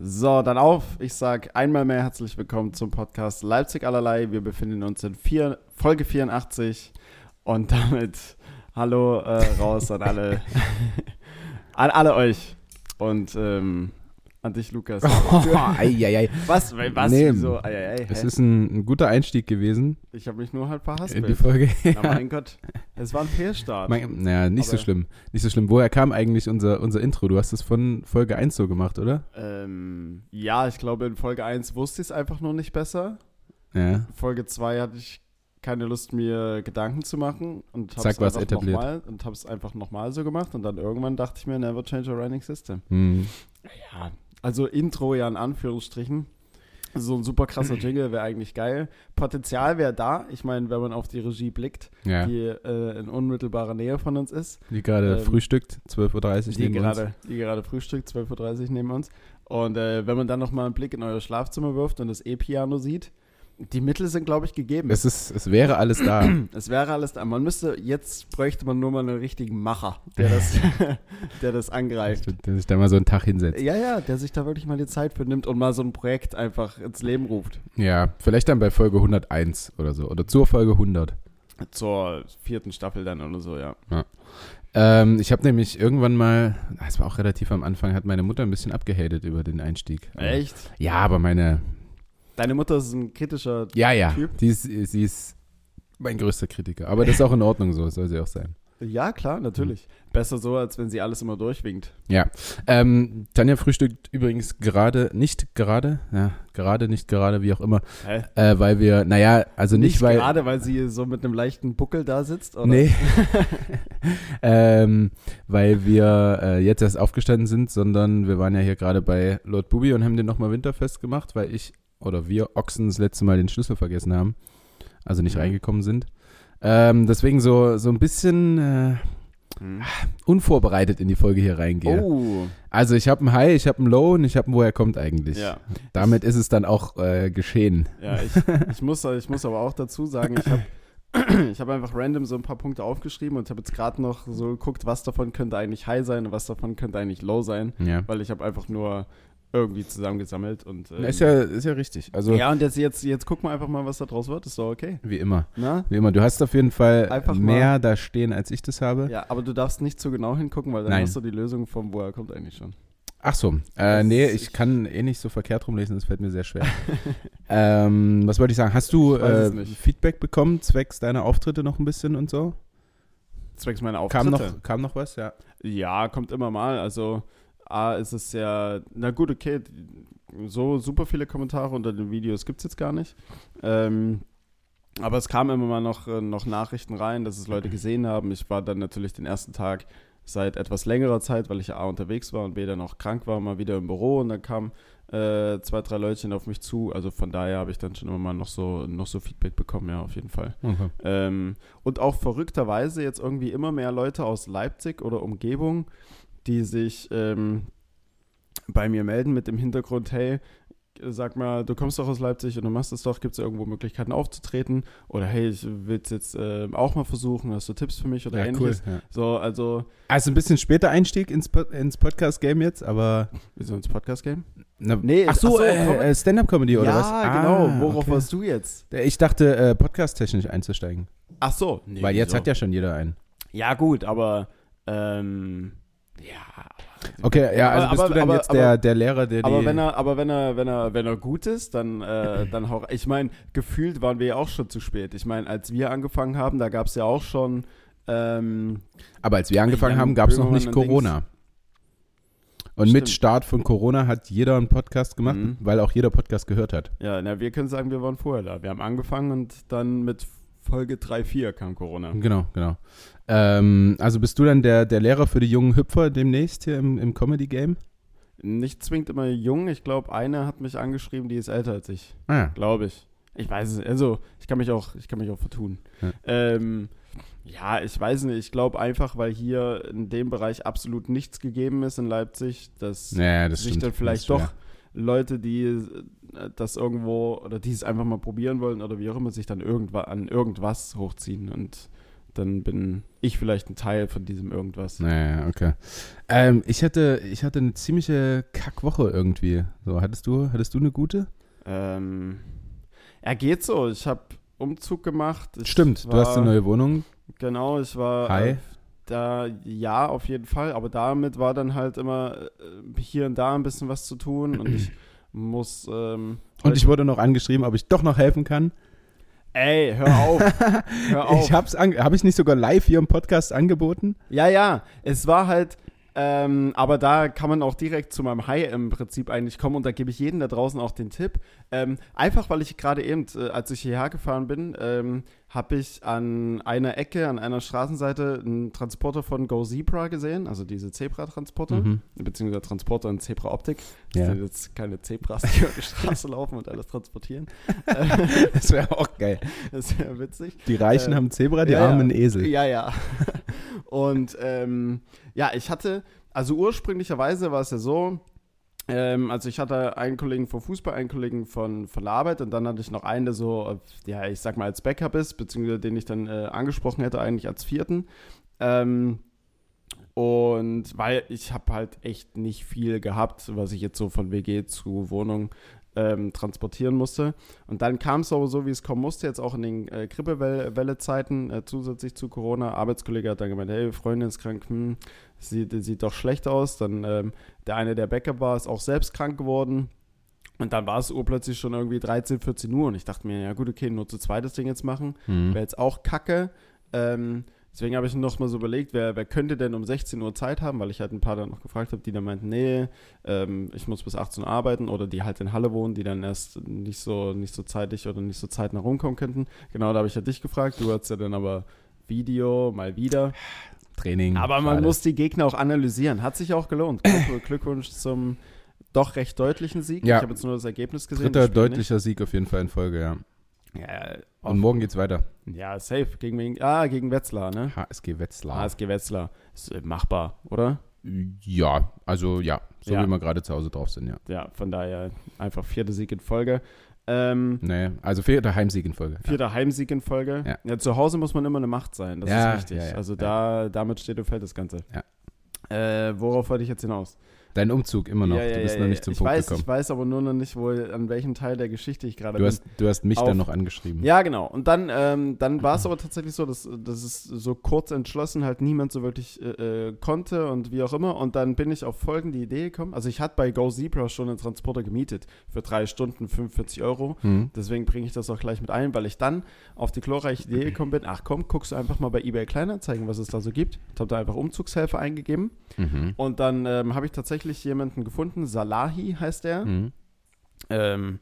So, dann auf. Ich sage einmal mehr herzlich willkommen zum Podcast Leipzig allerlei. Wir befinden uns in vier, Folge 84 und damit hallo äh, raus an alle, an alle euch. Und ähm, an dich, Lukas. Oh, ei, ei, ei. Was? Was? Nee, Wieso? Ei, ei, ei, Es ist ein, ein guter Einstieg gewesen Ich habe mich nur halt in die. Folge. Oh mein Gott. Es war ein Fehlstart. Mein, naja, nicht so Aber- schlimm. Nicht so schlimm. Woher kam eigentlich unser, unser Intro? Du hast es von Folge 1 so gemacht, oder? Ähm, ja, ich glaube, in Folge 1 wusste ich es einfach nur nicht besser. Ja. Folge 2 hatte ich keine Lust, mir Gedanken zu machen und hab's Zack, war's einfach nochmal und habe es einfach nochmal so gemacht und dann irgendwann dachte ich mir, never change a running system. Hm. Ja, also Intro ja in Anführungsstrichen. So ein super krasser Jingle wäre eigentlich geil. Potenzial wäre da. Ich meine, wenn man auf die Regie blickt, Ja. Die, die äh, in unmittelbarer Nähe von uns ist. gerade ähm, frühstückt, 12.30 Uhr die neben gerade, die gerade frühstückt, 12.30 Uhr neben uns. Und äh, wenn man dann nochmal einen Blick in euer Schlafzimmer wirft und das E-Piano sieht, die Mittel sind, glaube ich, gegeben. Es, ist, es wäre alles da. Es wäre alles da. Man müsste, jetzt bräuchte man nur mal einen richtigen Macher, der das, der das angreift. der sich da mal so einen Tag hinsetzt. Ja, ja, der sich da wirklich mal die Zeit für nimmt und mal so ein Projekt einfach ins Leben ruft. Ja, vielleicht dann bei Folge 101 oder so. Oder zur Folge 100. Zur vierten Staffel dann oder so, ja. Ähm, ich habe nämlich irgendwann mal, das war auch relativ am Anfang, hat meine Mutter ein bisschen abgehatet über den Einstieg. Echt? Ja, aber meine, Deine Mutter ist ein kritischer. Ja, ja. Typ. Die ist, sie ist mein größter Kritiker. Aber das ist auch in Ordnung so, soll sie auch sein. Ja, klar, natürlich. Besser so, als wenn sie alles immer durchwinkt. Ja. Ähm, Tanja frühstückt übrigens gerade, nicht gerade, ja, gerade, nicht gerade, wie auch immer, äh, weil wir, naja, also nicht, Nicht, weil. gerade, weil sie so mit einem leichten Buckel da sitzt, oder? Nee. ähm, weil wir äh, jetzt erst aufgestanden sind, sondern wir waren ja hier gerade bei Lord Bubi und haben den nochmal winterfest gemacht, weil ich oder wir Ochsen das letzte Mal den Schlüssel vergessen haben. Also nicht Mhm. reingekommen sind. Ähm, deswegen so, so ein bisschen äh, Hm. unvorbereitet in die Folge hier reingehe. Oh, Also ich habe einen High, ich habe einen Low und ich habe einen Woher kommt eigentlich. ja. Damit ist es dann auch äh, geschehen. Ja, ich, ich, muss, ich muss aber auch dazu sagen, ich habe ich hab einfach random so ein paar Punkte aufgeschrieben und habe jetzt gerade noch so geguckt, was davon könnte eigentlich High sein und was davon könnte eigentlich Low sein, Ja. weil ich habe einfach nur irgendwie zusammengesammelt und ähm, Ist ja, ist ja richtig. Also ja und jetzt, jetzt, jetzt gucken wir einfach mal, was da draus wird, ist doch okay. wie immer. Na? Wie immer, du hast auf jeden Fall Einfach mehr da stehen, als ich das habe. Ja, aber du darfst nicht zu genau hingucken, weil dann Nein. hast du die Lösung vom Woher kommt eigentlich schon. Ach so, äh, nee, ich kann eh nicht so verkehrt rumlesen, das fällt mir sehr schwer. ähm, was wollte ich sagen? Hast du äh. Feedback bekommen, zwecks deiner Auftritte noch ein bisschen und so? Zwecks meiner Auftritte. Kam noch, kam noch was? Ja. Ja, kommt immer mal. Also, A, ist es ja, na gut, okay, so super viele Kommentare unter den Videos gibt es jetzt gar nicht. Ähm, aber es kamen immer mal noch, äh, noch Nachrichten rein, dass es Leute gesehen haben. Ich war dann natürlich den ersten Tag seit etwas längerer Zeit, weil ich ja A unterwegs war und B dann auch krank war, mal wieder im Büro und dann kamen äh, zwei, drei Leutchen auf mich zu. Also von daher habe ich dann schon immer mal noch so, noch so Feedback bekommen, ja, auf jeden Fall. Okay. Ähm, und auch verrückterweise jetzt irgendwie immer mehr Leute aus Leipzig oder Umgebung, die sich ähm, bei mir melden mit dem Hintergrund, hey, sag mal, du kommst doch aus Leipzig und du machst es doch, gibt es irgendwo Möglichkeiten aufzutreten? Oder hey, ich will es jetzt äh, auch mal versuchen, hast du Tipps für mich oder Ja, cool. ähnliches? Ja. So, also, Also ein bisschen später Einstieg ins, ins Podcast-Game jetzt, aber. wie so ins Podcast-Game? Nee, ach so, äh, äh, Stand-Up-Comedy oder ja, was? genau. Ah, Worauf okay. warst du jetzt? Ich dachte, äh, podcast-technisch einzusteigen. Ach so. Nee, Weil jetzt wieso? hat ja schon jeder einen. Ja, gut, aber, ähm, ja, Okay, ja, also Aber- bist aber- du dann aber- jetzt der, der Lehrer, der Aber die... wenn er, aber wenn er, wenn er, wenn er gut ist, dann, äh, dann hau. Ich meine, gefühlt waren wir ja auch schon zu spät. Ich meine, als wir angefangen haben, da gab es ja auch schon. Ähm, aber als wir angefangen haben, gab es noch nicht und Corona. Und Stimmt. mit Start von Corona hat jeder einen Podcast gemacht, Mhm. weil auch jeder Podcast gehört hat. ja, na, wir können sagen, wir waren vorher da. Wir haben angefangen und dann mit Folge 3, 4 kam Corona. Genau, genau. Ähm, also bist du dann der, der Lehrer für die jungen Hüpfer demnächst hier im, im Comedy-Game? Nicht zwingend immer jung. Ich glaube, eine hat mich angeschrieben, die ist älter als ich. Ah, ja. Glaube ich. Ich weiß es. Also, ich kann mich auch, ich kann mich auch vertun. Ja. Ähm, ja, ich weiß nicht. Ich glaube einfach, weil hier in dem Bereich absolut nichts gegeben ist in Leipzig, dass Naja, das sich stimmt. dann vielleicht Das doch ist Leute, die äh, das irgendwo oder die es einfach mal probieren wollen oder wie auch immer, sich dann irgendwann an irgendwas hochziehen. Und dann bin ich vielleicht ein Teil von diesem irgendwas. Naja, okay. Ähm, ich, hatte, ich hatte eine ziemliche Kackwoche irgendwie. So, hattest du, hattest du eine gute? Ähm, er geht so. Ich habe Umzug gemacht. Ich Stimmt, war, du hast eine neue Wohnung. Genau, ich war Hi. Da, ja, auf jeden Fall. Aber damit war dann halt immer äh, hier und da ein bisschen was zu tun und ich muss. Ähm, Und ich wurde noch angeschrieben, ob ich doch noch helfen kann. Ey, hör auf. hör auf. Ich hab's an, hab ich nicht sogar live hier im Podcast angeboten? Ja, ja, es war halt, ähm, aber da kann man auch direkt zu meinem High im Prinzip eigentlich kommen und da gebe ich jedem da draußen auch den Tipp. Ähm, einfach, weil ich gerade eben, äh, als ich hierher gefahren bin, ähm, habe ich an einer Ecke, an einer Straßenseite einen Transporter von Go Zebra gesehen, also diese Zebra-Transporter, Mhm. beziehungsweise Transporter in Zebra-Optik. Ja. Das sind jetzt keine Zebras, die über die Straße laufen und alles transportieren. Das wäre auch geil. Das ja witzig. Die Reichen Äh, haben Zebra, die ja, ja. Armen Esel. Ja, ja. Und ähm, ja, ich hatte, also ursprünglicherweise war es ja so, ähm, also ich hatte einen Kollegen vom Fußball, einen Kollegen von, von der Arbeit und dann hatte ich noch einen, der so, äh, ja, ich sag mal als Backup ist, beziehungsweise den ich dann äh, angesprochen hätte eigentlich als vierten. Ähm, und weil ich habe halt echt nicht viel gehabt, was ich jetzt so von WG zu Wohnung ähm, transportieren musste. Und dann kam es aber so, wie es kommen musste, jetzt auch in den äh, Grippewelle-Zeiten, äh, zusätzlich zu Corona. Arbeitskollege hat dann gemeint, hey, Freundin ist krank, hm, sieht, sieht doch schlecht aus. Dann ähm, der eine, der Backup war, ist auch selbst krank geworden. Und dann war es urplötzlich schon irgendwie 13, 14 Uhr. Und ich dachte mir, ja gut, okay, nur zu zweites Ding jetzt machen. Hm. Wäre jetzt auch kacke. Ähm, deswegen habe ich noch mal so überlegt, wer, wer könnte denn um 16 Uhr Zeit haben, weil ich halt ein paar dann noch gefragt habe, die dann meinten, nee, ähm, ich muss bis 18 Uhr arbeiten oder die halt in Halle wohnen, die dann erst nicht so, nicht so zeitig oder nicht so zeitnah rumkommen könnten. Genau, da habe ich ja dich gefragt. Du hast ja dann aber Video mal wieder. Training. Aber man schade. muss die Gegner auch analysieren. Hat sich auch gelohnt. Glück- Glückwunsch zum doch recht deutlichen Sieg. Ja. Ich habe jetzt nur das Ergebnis gesehen. Dritter deutlicher Sieg auf jeden Fall in Folge, ja. Ja, Und morgen geht's weiter. ja, safe. Gegen, ah, gegen Wetzlar, ne? HSG Wetzlar. HSG Wetzlar. Ist äh, machbar, oder? Ja, also ja, so Ja. wie wir gerade zu Hause drauf sind, ja. Ja, von daher einfach vierter Sieg in Folge. Ähm, Nee, also vierter Heimsieg in Folge. vierter Heimsieg in Folge. Ja. zu Hause muss man immer eine Macht sein. Das Ja, ist wichtig. ja, ja, also ja. da, damit steht und fällt das Ganze. Ja. Äh, worauf wollte ich jetzt hinaus? Dein Umzug immer noch. Ja, ja, du bist ja, noch nicht zum ich Punkt weiß, gekommen. Ich weiß aber nur noch nicht, wo, an welchem Teil der Geschichte ich gerade bin. hast, du hast mich Auf- dann noch angeschrieben. Ja, genau. Und dann, ähm, dann war es aber tatsächlich so, dass, dass es so kurz entschlossen halt niemand so wirklich äh, äh, konnte und wie auch immer. Und dann bin ich auf folgende Idee gekommen. Also ich hatte bei Go Zebra schon einen Transporter gemietet für drei Stunden 45 Euro. Hm. Deswegen bringe ich das auch gleich mit ein, weil ich dann auf die glorreiche Idee gekommen bin, ach komm, guckst du einfach mal bei eBay Kleinanzeigen, was es da so gibt. Ich habe da einfach Umzugshelfer eingegeben. Mhm. Und dann ähm, habe ich tatsächlich jemanden gefunden, Salahi heißt der. Mhm. Ähm,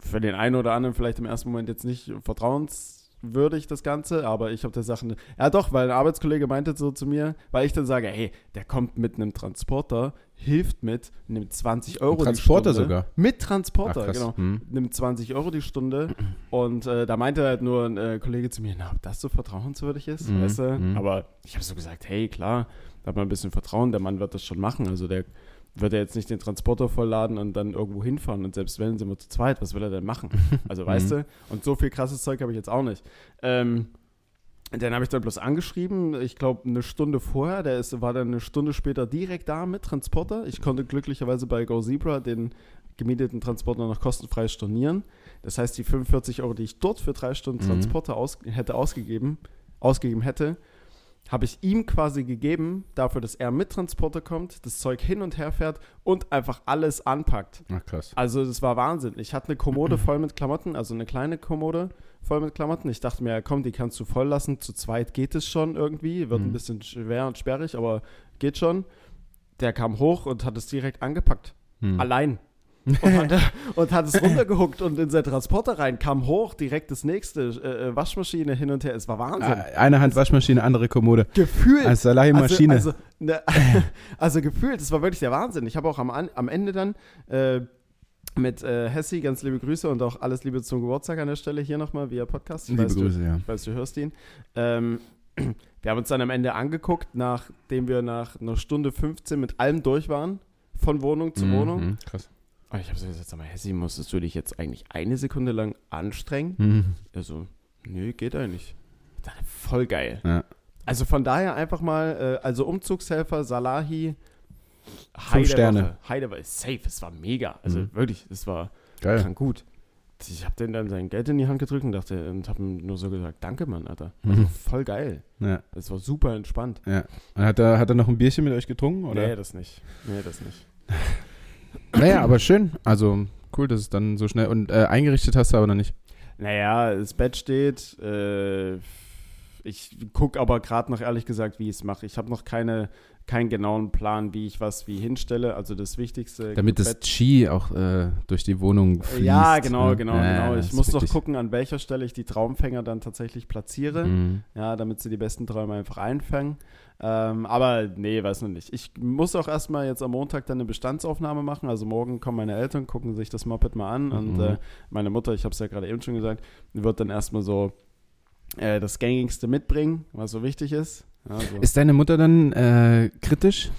für den einen oder anderen vielleicht im ersten Moment jetzt nicht vertrauenswürdig das Ganze, aber ich habe der Sache. Ja, doch, weil ein Arbeitskollege meinte so zu mir, weil ich dann sage, hey, der kommt mit einem Transporter, hilft mit, nimmt 20 Euro. Transporter die Stunde. sogar? Mit Transporter, Ach, genau. Hm. Nimmt 20 Euro die Stunde und äh, da meinte halt nur ein äh, Kollege zu mir, na, ob das so vertrauenswürdig ist, Mhm, weißt du? mhm. Aber ich habe so gesagt, hey, klar, da hat man ein bisschen Vertrauen, der Mann wird das schon machen. Also der wird ja jetzt nicht den Transporter vollladen und dann irgendwo hinfahren und selbst wenn, sind wir zu zweit, was will er denn machen? Also weißt Mhm. du? Und so viel krasses Zeug habe ich jetzt auch nicht. Ähm, den habe ich dann bloß angeschrieben, ich glaube eine Stunde vorher, der ist, war dann eine Stunde später direkt da mit Transporter. Ich konnte glücklicherweise bei Go Zebra den gemieteten Transporter noch kostenfrei stornieren. Das heißt, die 45 Euro, die ich dort für drei Stunden Mhm. Transporter aus, hätte ausgegeben, ausgegeben hätte, habe ich ihm quasi gegeben, dafür, dass er mit Transporter kommt, das Zeug hin und her fährt und einfach alles anpackt. Ach krass. Also das war Wahnsinn. Ich hatte eine Kommode voll mit Klamotten, also eine kleine Kommode voll mit Klamotten. Ich dachte mir, ja, komm, die kannst du voll lassen. Zu zweit geht es schon irgendwie. Wird Mhm. ein bisschen schwer und sperrig, aber geht schon. Der kam hoch und hat es direkt angepackt. Hm. Allein. Und hat, und hat es runtergehuckt und in seinen Transporter rein, kam hoch, direkt das nächste, äh, äh, Waschmaschine hin und her. Es war Wahnsinn. Ah, Eine Hand Waschmaschine, andere Kommode. Gefühlt. Als Salahi-Maschine. Also, also, ne, also gefühlt, das war wirklich der Wahnsinn. Ich habe auch am, am Ende dann äh, mit äh, Hessi ganz liebe Grüße und auch alles Liebe zum Geburtstag an der Stelle hier nochmal via Podcast. Ich Liebe weiß, Grüße, ja. Du, ich weiß, du hörst ihn. Ähm, wir haben uns dann am Ende angeguckt, nachdem wir nach einer Stunde 15 mit allem durch waren, von Wohnung zu Wohnung. Mhm, krass. Und ich habe so gesagt, sag mal, Hessi, musstest du dich jetzt eigentlich eine Sekunde lang anstrengen? Mhm. Also, nö, geht eigentlich. Ich voll geil. Ja. Also von daher einfach mal, äh, also Umzugshelfer, Salahi, Fünf Sterne. Heide war safe, es war mega. Also Mhm. wirklich, es war Geil. krank gut. Ich habe dem dann sein Geld in die Hand gedrückt und dachte und habe ihm nur so gesagt, danke Mann, Alter. Mhm. Also voll geil. Ja, Es war super entspannt. ja. Und hat er, hat er noch ein Bierchen mit euch getrunken? Oder? Nee, das nicht. Nee, das nicht. Naja, aber schön. Also cool, dass es dann so schnell. Und äh, eingerichtet hast du aber noch nicht. Naja, das Bett steht. Äh, ich gucke aber gerade noch ehrlich gesagt, wie ich es mache. Ich habe noch keine, keinen genauen Plan, wie ich was wie hinstelle. Also das Wichtigste. Damit das Bett- Qi auch äh, durch die Wohnung fließt. Ja, genau, ne? genau, Ja, genau. Ich muss doch wichtig. gucken, an welcher Stelle ich die Traumfänger dann tatsächlich platziere. Mhm. Ja, damit sie die besten Träume einfach einfangen. Ähm, aber nee, weiß noch nicht. Ich muss auch erstmal jetzt am Montag dann eine Bestandsaufnahme machen. Also morgen kommen meine Eltern, gucken sich das Moped mal an. Und Mhm. äh, meine Mutter, ich habe es ja gerade eben schon gesagt, wird dann erstmal so äh, das Gängigste mitbringen, was so wichtig ist. Ja, so. Ist deine Mutter dann äh, kritisch?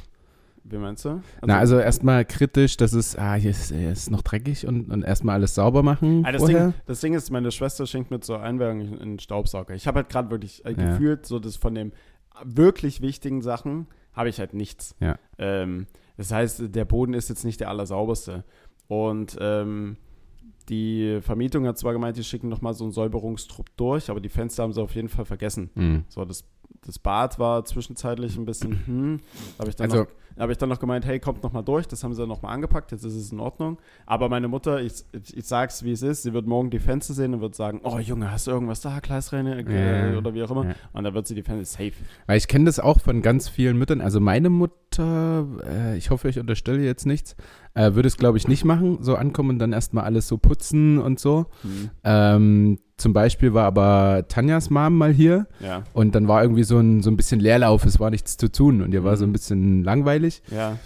Wie meinst du? Na, also erstmal kritisch, dass es, ah, hier ist, hier ist noch dreckig und, und erstmal alles sauber machen Ah, das. Ding, das Ding ist, meine Schwester schenkt mir zur Einweihung einen Staubsauger. Ich habe halt gerade wirklich äh, Ja. gefühlt, so das von den wirklich wichtigen Sachen habe ich halt nichts. Ja. Ähm, das heißt, der Boden ist jetzt nicht der allersauberste. Und ähm, die Vermietung hat zwar gemeint, die schicken nochmal so einen Säuberungstrupp durch, aber die Fenster haben sie auf jeden Fall vergessen. Mhm. So, das, das Bad war zwischenzeitlich ein bisschen, hm, habe ich, dann Also- noch- da hab ich dann noch gemeint, hey, kommt noch mal durch, das haben sie dann noch mal angepackt, jetzt ist es in Ordnung. Aber meine Mutter, ich, ich, ich sag's, wie es ist, sie wird morgen die Fenster sehen und wird sagen, oh Junge, hast du irgendwas da, Gleisräne äh, Ja. oder wie auch immer. Ja. Und dann wird sie die Fenster safe. Weil ich kenne das auch von ganz vielen Müttern. Also meine Mutter, äh, ich hoffe, ich unterstelle jetzt nichts, äh, würde es, glaube ich, nicht machen. So ankommen und dann erstmal alles so putzen und so. Hm. Ähm, zum Beispiel war aber Tanjas Mom mal hier Ja, und dann war irgendwie so ein, so ein bisschen Leerlauf, es war nichts zu tun und ihr war so ein Mhm. bisschen langweilig ja.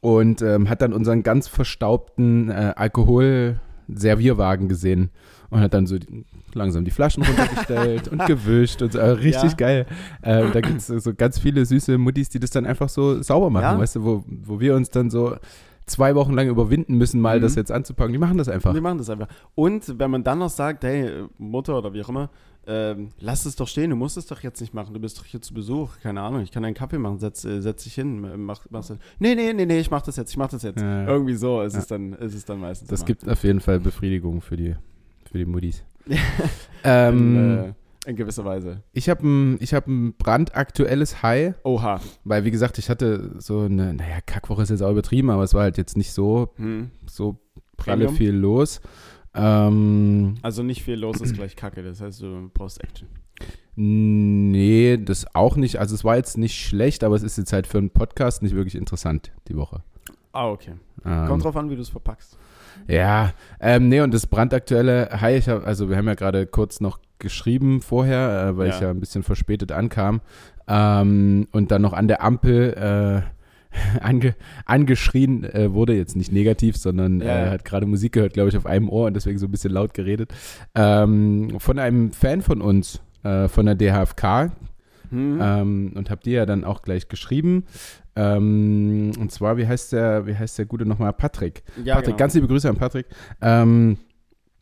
und ähm, hat dann unseren ganz verstaubten äh, Alkohol-Servierwagen gesehen und hat dann so die, langsam die Flaschen runtergestellt und gewischt und so, äh, richtig Ja. geil. Äh, da gibt es so ganz viele süße Muttis, die das dann einfach so sauber machen, Ja. weißt du, wo, wo wir uns dann so zwei Wochen lang überwinden müssen, mal Mhm. das jetzt anzupacken. Die machen das einfach. Die machen das einfach. Und wenn man dann noch sagt, hey, Mutter oder wie auch immer, ähm, lass es doch stehen, du musst es doch jetzt nicht machen, du bist doch hier zu Besuch, keine Ahnung, ich kann einen Kaffee machen, setz, äh, setz dich hin, mach, mach's dann. Nee, nee, nee, nee, ich mach das jetzt, ich mach das jetzt. Ja. Irgendwie so ist, Ja. es dann, ist es dann meistens. Das immer. gibt auf jeden Fall Befriedigung für die, für die in, ähm, äh, in gewisser Weise. ich habe ein, ich hab ein brandaktuelles High, Oha. weil wie gesagt, ich hatte so eine, naja, Kackwoche ist jetzt auch übertrieben, aber es war halt jetzt nicht so, Hm. so pralle Premium? viel los. Ähm, Also nicht viel los ist gleich Kacke, das heißt, du brauchst Action. nee, das auch nicht. Also es war jetzt nicht schlecht, aber es ist jetzt halt für einen Podcast nicht wirklich interessant die Woche. Ah, okay. Ähm, Kommt drauf an, wie du es verpackst. Ja, ähm, nee, und das brandaktuelle, hi, ich hab, also wir haben ja gerade kurz noch geschrieben vorher, äh, weil Ja. ich ja ein bisschen verspätet ankam ähm, und dann noch an der Ampel äh, ange, angeschrien äh, wurde, jetzt nicht negativ, sondern Ja, äh, hat gerade Musik gehört, glaube ich, auf einem Ohr und deswegen so ein bisschen laut geredet, ähm, von einem Fan von uns, äh, von der DHFK, Hm? ähm, und hab dir ja dann auch gleich geschrieben. Ähm, und zwar, wie heißt der, wie heißt der Gute nochmal? Patrick. ja, Patrick, genau. ganz liebe Grüße an Patrick. Ähm,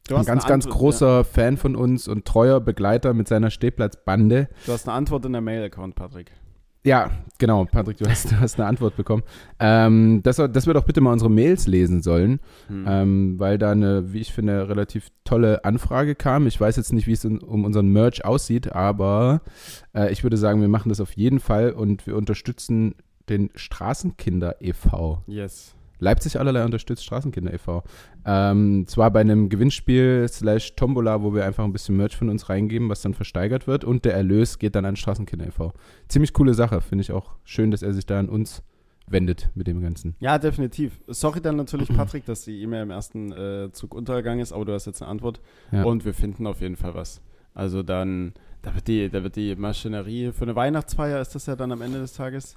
Du ein ganz, ganz Antwort- großer Fan von uns und treuer Begleiter mit seiner Stehplatzbande. Ja, du hast eine Antwort in der Mail-Account, Patrick. Ja, genau, Patrick, du hast, du hast eine Antwort bekommen. Ähm, dass, dass wir doch bitte mal unsere Mails lesen sollen, Hm. ähm, weil da eine, wie ich finde, relativ tolle Anfrage kam. Ich weiß jetzt nicht, wie es in, um unseren Merch aussieht, aber äh, ich würde sagen, wir machen das auf jeden Fall und wir unterstützen den Straßenkinder e.V. Yes. Leipzig allerlei unterstützt Straßenkinder e.V. Ähm, zwar bei einem Gewinnspiel slash Tombola, wo wir einfach ein bisschen Merch von uns reingeben, was dann versteigert wird und der Erlös geht dann an Straßenkinder e.V. Ziemlich coole Sache, finde ich auch schön, dass er sich da an uns wendet mit dem Ganzen. Ja, definitiv. Sorry dann natürlich, Patrick, dass die E-Mail im ersten äh, Zug untergegangen ist, aber du hast jetzt eine Antwort. Ja. Und wir finden auf jeden Fall was. Also dann, da wird die, da wird die Maschinerie, für eine Weihnachtsfeier ist das ja dann am Ende des Tages.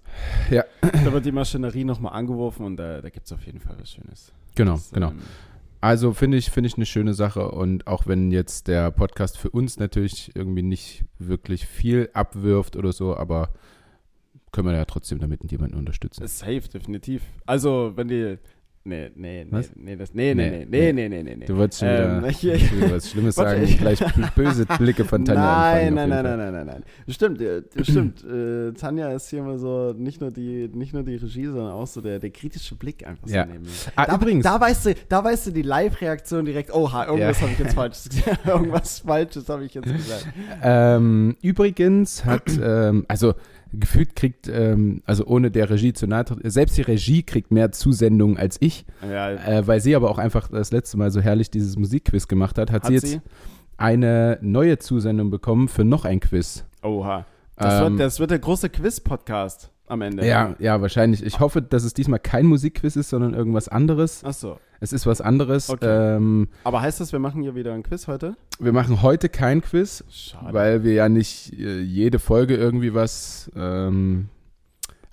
Ja. Da wird die Maschinerie nochmal angeworfen und da, da gibt es auf jeden Fall was Schönes. Genau, Das, genau. ähm, Also finde ich, finde ich eine schöne Sache und auch wenn jetzt der Podcast für uns natürlich irgendwie nicht wirklich viel abwirft oder so, aber können wir ja trotzdem damit jemanden unterstützen. Safe, definitiv. Also, wenn die, Nee, nee, nee, Was? nee, das, nee, nee, nee, nee, nee, nee, nee, nee. Du wolltest schon wieder, Ähm, ich- ich will was Schlimmes sagen, ich- gleich böse Blicke von Tanja nein, nein, nein, nein, nein, nein, nein. Stimmt, äh, stimmt. Äh, Tanja ist hier mal so nicht nur die, nicht nur die Regie, sondern auch so der, der kritische Blick einfach so Ja. neben mir. Ah, da, übrigens. da weißt du, da weißt du die Live-Reaktion direkt. Oha, irgendwas Ja. habe ich jetzt falsches gesagt. irgendwas Falsches habe ich jetzt gesagt. Ähm, übrigens hat, ähm, also gefühlt kriegt, ähm, also ohne der Regie zu nahe, selbst die Regie kriegt mehr Zusendungen als ich, Ja, äh, weil sie aber auch einfach das letzte Mal so herrlich dieses Musikquiz gemacht hat, hat, hat sie jetzt sie? eine neue Zusendung bekommen für noch ein Quiz. Oha. Das, Ähm, wird, das wird der große Quiz-Podcast am Ende. Ja, ja, wahrscheinlich. Ich hoffe, dass es diesmal kein Musikquiz ist, sondern irgendwas anderes. Ach so. Es ist was anderes. Okay. Ähm, Aber heißt das, wir machen hier wieder ein Quiz heute? wir machen heute kein Quiz, Schade. weil wir ja nicht äh, jede Folge irgendwie was. Ähm,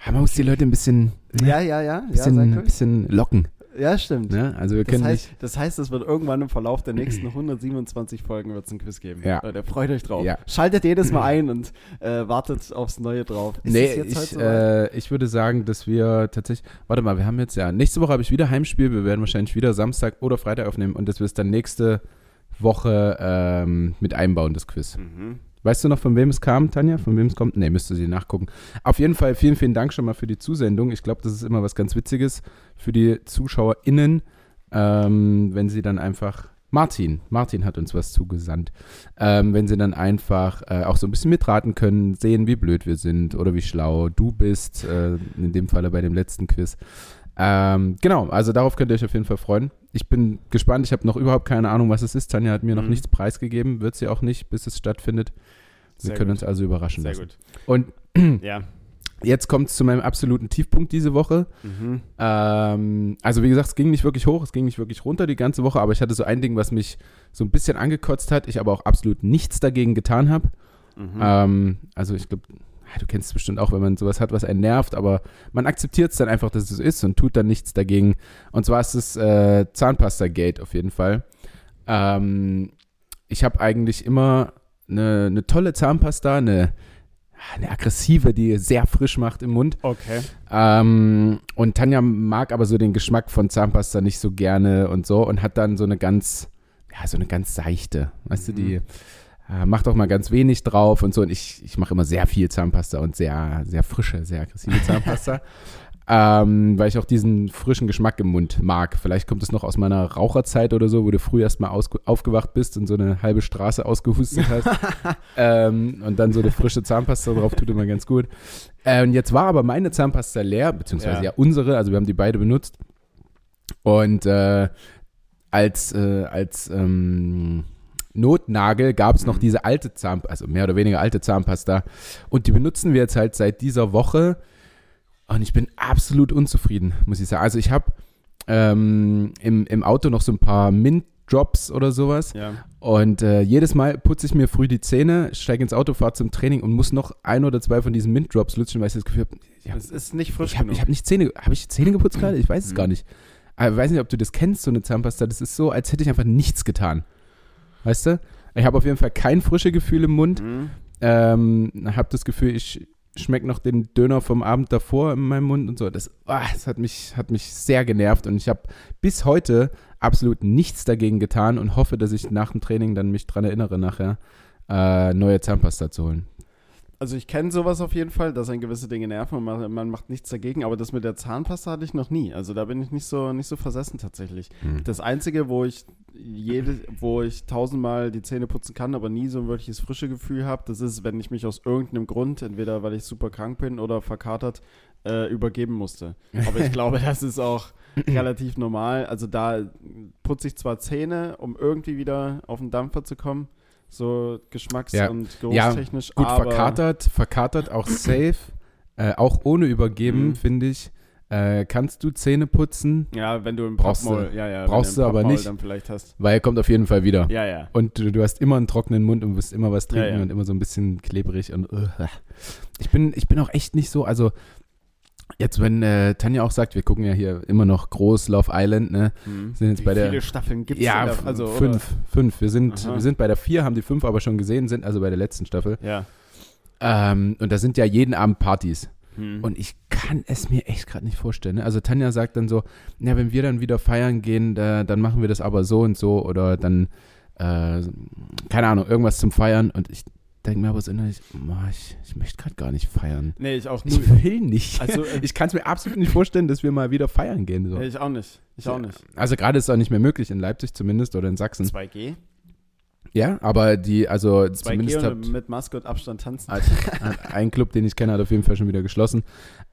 ja, man muss die Leute ein bisschen, ja, ja, ja. Ja, bisschen, ruhig. bisschen locken. Ja stimmt. Ne? Also wir Das können heißt, nicht. das heißt, es wird irgendwann im Verlauf der nächsten 127 Folgen wird's ein Quiz geben. Ja. Leute, freut euch drauf. Ja. Schaltet jedes Mal ein und äh, wartet aufs Neue drauf. Ist nee, ich, äh, ich würde sagen, dass wir tatsächlich. Warte mal, wir haben jetzt ja. Nächste Woche habe ich wieder Heimspiel. Wir werden wahrscheinlich wieder Samstag oder Freitag aufnehmen und dass wir es dann nächste Woche ähm, mit einbauen, das Quiz. mhm. Weißt du noch, von wem es kam, Tanja? Von wem es kommt? Nee, müsste sie nachgucken. Auf jeden Fall vielen, vielen Dank schon mal für die Zusendung. Ich glaube, das ist immer was ganz Witziges für die ZuschauerInnen, ähm, wenn sie dann einfach. Martin, Martin hat uns was zugesandt. Ähm, wenn sie dann einfach äh, auch so ein bisschen mitraten können, sehen, wie blöd wir sind oder wie schlau du bist, äh, in dem Falle bei dem letzten Quiz. Ähm, genau, also darauf könnt ihr euch auf jeden Fall freuen. Ich bin gespannt, ich habe noch überhaupt keine Ahnung, was es ist. Tanja hat mir noch Mhm. nichts preisgegeben, wird sie auch nicht, bis es stattfindet. Wir Sehr können gut. uns also überraschen Sehr lassen. gut. Und Ja. jetzt kommt es zu meinem absoluten Tiefpunkt diese Woche. Mhm. Ähm, also wie gesagt, es ging nicht wirklich hoch, es ging nicht wirklich runter die ganze Woche, aber ich hatte so ein Ding, was mich so ein bisschen angekotzt hat, ich aber auch absolut nichts dagegen getan habe. Mhm. Ähm, also ich glaube, du kennst es bestimmt auch, wenn man sowas hat, was einen nervt, aber man akzeptiert es dann einfach, dass es so ist und tut dann nichts dagegen. Und zwar ist es äh, Zahnpasta-Gate auf jeden Fall. Ähm, ich habe eigentlich immer eine, eine tolle Zahnpasta, eine, eine aggressive, die sehr frisch macht im Mund. Okay. Ähm, und Tanja mag aber so den Geschmack von Zahnpasta nicht so gerne und so und hat dann so eine ganz, ja, so eine ganz seichte, weißt du, die äh, macht auch mal ganz wenig drauf und so. Und ich, ich mache immer sehr viel Zahnpasta und sehr, sehr frische, sehr aggressive Zahnpasta. ähm, weil ich auch diesen frischen Geschmack im Mund mag. Vielleicht kommt es noch aus meiner Raucherzeit oder so, wo du früh erst mal aufgewacht bist und so eine halbe Straße ausgehustet hast. ähm, und dann so eine frische Zahnpasta drauf tut immer ganz gut. Äh, und jetzt war aber meine Zahnpasta leer, beziehungsweise ja. Ja. unsere, also wir haben die beide benutzt. Und äh, als, äh, als ähm, Notnagel gab es noch diese alte Zahnpasta, also mehr oder weniger alte Zahnpasta. Und die benutzen wir jetzt halt seit dieser Woche. Und ich bin absolut unzufrieden, muss ich sagen. Also ich habe ähm, im, im Auto noch so ein paar Mint-Drops oder sowas. Ja. Und äh, jedes Mal putze ich mir früh die Zähne, steige ins Auto, fahre zum Training und muss noch ein oder zwei von diesen Mint-Drops lutschen, weil ich das Gefühl habe, ja, Es ist nicht frisch ich habe genug. hab nicht Zähne, habe ich Zähne geputzt gerade? Ich weiß es Mhm. gar nicht. Aber ich weiß nicht, ob du das kennst, so eine Zahnpasta. Das ist so, als hätte ich einfach nichts getan. Weißt du? Ich habe auf jeden Fall kein frische Gefühl im Mund. Mhm. Ähm, habe das Gefühl, ich schmecke noch den Döner vom Abend davor in meinem Mund und so. Das, ah, das hat, mich, hat mich sehr genervt und ich habe bis heute absolut nichts dagegen getan und hoffe, dass ich nach dem Training dann mich dran erinnere, nachher äh, neue Zahnpasta zu holen. Also ich kenne sowas auf jeden Fall, dass ein gewisse Dinge nerven und man, man macht nichts dagegen, aber das mit der Zahnpasta hatte ich noch nie. Also da bin ich nicht so, nicht so versessen tatsächlich. Hm. Das Einzige, wo ich jede, wo ich tausendmal die Zähne putzen kann, aber nie so ein wirkliches frische Gefühl habe, das ist, wenn ich mich aus irgendeinem Grund, entweder weil ich super krank bin oder verkatert, äh, übergeben musste. Aber ich glaube, das ist auch relativ normal. Also da putze ich zwar Zähne, um irgendwie wieder auf den Dampfer zu kommen, so geschmacks- Ja. und geruchstechnisch, Gut, aber verkatert, verkatert auch safe, äh, auch ohne Übergeben, Mhm. finde ich. Äh, kannst du Zähne putzen, Ja, wenn du im Brauchst du- Pappmaul, ja, ja, brauchst du aber nicht. dann vielleicht hast. weil er kommt auf jeden Fall wieder. Ja, ja. Und du, du hast immer einen trockenen Mund und wirst immer was trinken Ja, ja. und immer so ein bisschen klebrig und uh. ich bin ich bin auch echt nicht so, also jetzt wenn äh, Tanja auch sagt, wir gucken ja hier immer noch groß Love Island, ne? Hm. Sind jetzt Wie bei der- viele Staffeln gibt es Ja, da? Also, oder- fünf, fünf. Wir sind Aha. wir sind bei der vier, haben die fünf aber schon gesehen, sind also bei der letzten Staffel. Ja. Ähm, und da sind ja jeden Abend Partys. Hm. Und ich kann es mir echt gerade nicht vorstellen. Ne? Also Tanja sagt dann so, ja, wenn wir dann wieder feiern gehen, da, dann machen wir das aber so und so oder dann, äh, keine Ahnung, irgendwas zum Feiern. Und ich denke mir aber so innerlich, "Ma, ich, ich möchte gerade gar nicht feiern. Nee, ich auch nicht. Ich will nicht. Also, äh, ich kann es mir absolut nicht vorstellen, dass wir mal wieder feiern gehen. So. Nee, ich auch nicht. Ich auch nicht. Also gerade ist es auch nicht mehr möglich, in Leipzig zumindest oder in Sachsen. 2G? Ja, aber die, also 2G zumindest hat, mit Maske und Abstand tanzen. hat, hat ein Club, den ich kenne, hat auf jeden Fall schon wieder geschlossen.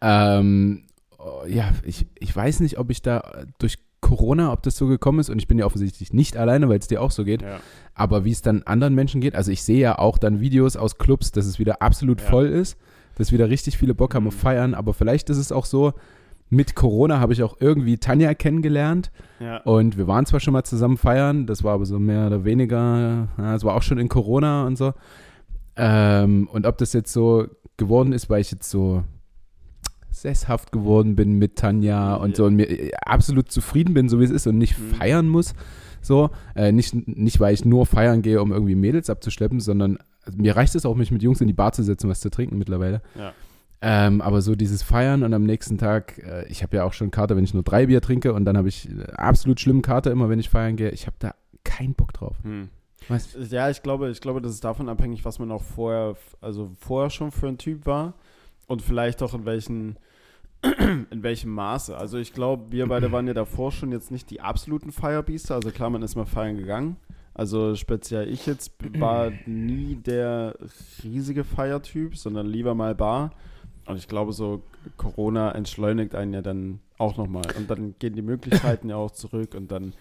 Ähm, oh, ja, ich, ich weiß nicht, ob ich da durch Corona, ob das so gekommen ist und ich bin ja offensichtlich nicht alleine, weil es dir auch so geht, Ja. aber wie es dann anderen Menschen geht, also ich sehe ja auch dann Videos aus Clubs, dass es wieder absolut Ja. voll ist, dass wieder richtig viele Bock haben auf Mhm. Feiern, aber vielleicht ist es auch so, mit Corona habe ich auch irgendwie Tanja kennengelernt ja. und wir waren zwar schon mal zusammen feiern, das war aber so mehr oder weniger, ja, es war auch schon in Corona und so. Ähm, und ob das jetzt so geworden ist, weil ich jetzt so sesshaft geworden bin mit Tanja und Ja. so und mir äh, absolut zufrieden bin, so wie es ist und nicht Mhm. feiern muss. So, äh, nicht, nicht, weil ich nur feiern gehe, um irgendwie Mädels abzuschleppen, sondern also mir reicht es auch, mich mit Jungs in die Bar zu setzen, was zu trinken mittlerweile. Ja. Ähm, aber so dieses Feiern und am nächsten Tag, äh, ich habe ja auch schon Karte, wenn ich nur drei Bier trinke und dann habe ich äh, absolut schlimm Karte immer, wenn ich feiern gehe. Ich habe da keinen Bock drauf. Hm. Weißt Ja, ich glaube, ich glaube, das ist davon abhängig, was man auch vorher, also vorher schon für ein Typ war und vielleicht auch in welchen, in welchem Maße. Also ich glaube, wir beide waren ja davor schon jetzt nicht die absoluten Feierbiester. Also klar, man ist mal feiern gegangen. Also speziell ich jetzt war nie der riesige Feiertyp, sondern lieber mal Bar. Und ich glaube, so Corona entschleunigt einen ja dann auch nochmal. Und dann gehen die Möglichkeiten ja auch zurück und dann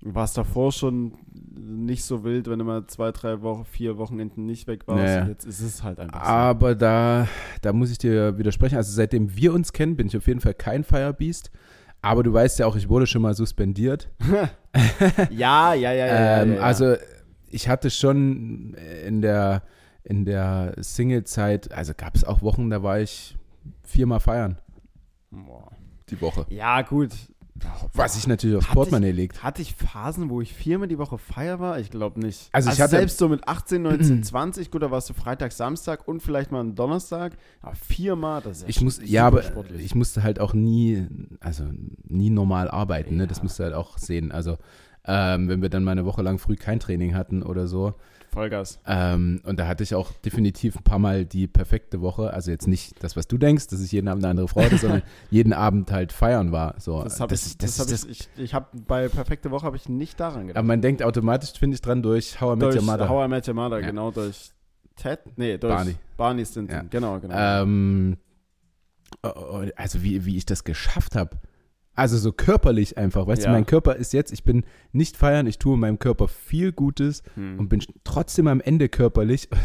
war es davor schon nicht so wild, wenn du mal zwei, drei Wochen, vier Wochenenden nicht weg warst. Naja. Und Jetzt ist es halt einfach so. Aber da, da muss ich dir widersprechen. Also seitdem wir uns kennen, bin ich auf jeden Fall kein Firebeast. Aber du weißt ja auch, ich wurde schon mal suspendiert. Ja, ja, ja, ja. ja, ähm, ja, ja. Also ich hatte schon in der, in der Single-Zeit, also gab es auch Wochen, da war ich viermal feiern Boah. die Woche. Ja, gut. Was sich natürlich aufs Portemonnaie legt. Hatte ich Phasen, wo ich viermal die Woche feier war? Ich glaube nicht. Also ich hatte- selbst so mit 18, 19, 20, gut, da warst du Freitag, Samstag und vielleicht mal einen Donnerstag. Aber viermal, das ist ja Ich muss, super ja, aber sportlich. ich musste halt auch nie, also nie normal arbeiten, ne? Das Ja. musst du halt auch sehen. Also, ähm, wenn wir dann mal eine Woche lang früh kein Training hatten oder so. Vollgas. Ähm, und da hatte ich auch definitiv ein paar Mal die perfekte Woche. Also jetzt nicht das, was du denkst, dass ich jeden Abend eine andere Frau hatte, sondern jeden Abend halt feiern war. So, Das habe ich, das hab das- ich, ich, ich habe bei perfekte Woche habe ich nicht daran gedacht. aber man denkt automatisch, finde ich, dran durch How I Met Your Mother. How I Met Your Mother, Ja. genau, durch Ted, nee, durch Barney. Barney Stinson, Ja. genau, genau. Ähm, oh, oh, also wie, wie ich das geschafft habe. Also so körperlich einfach, weißt Ja. du, mein Körper ist jetzt, ich bin nicht feiern, ich tue meinem Körper viel Gutes Hm. und bin trotzdem am Ende körperlich.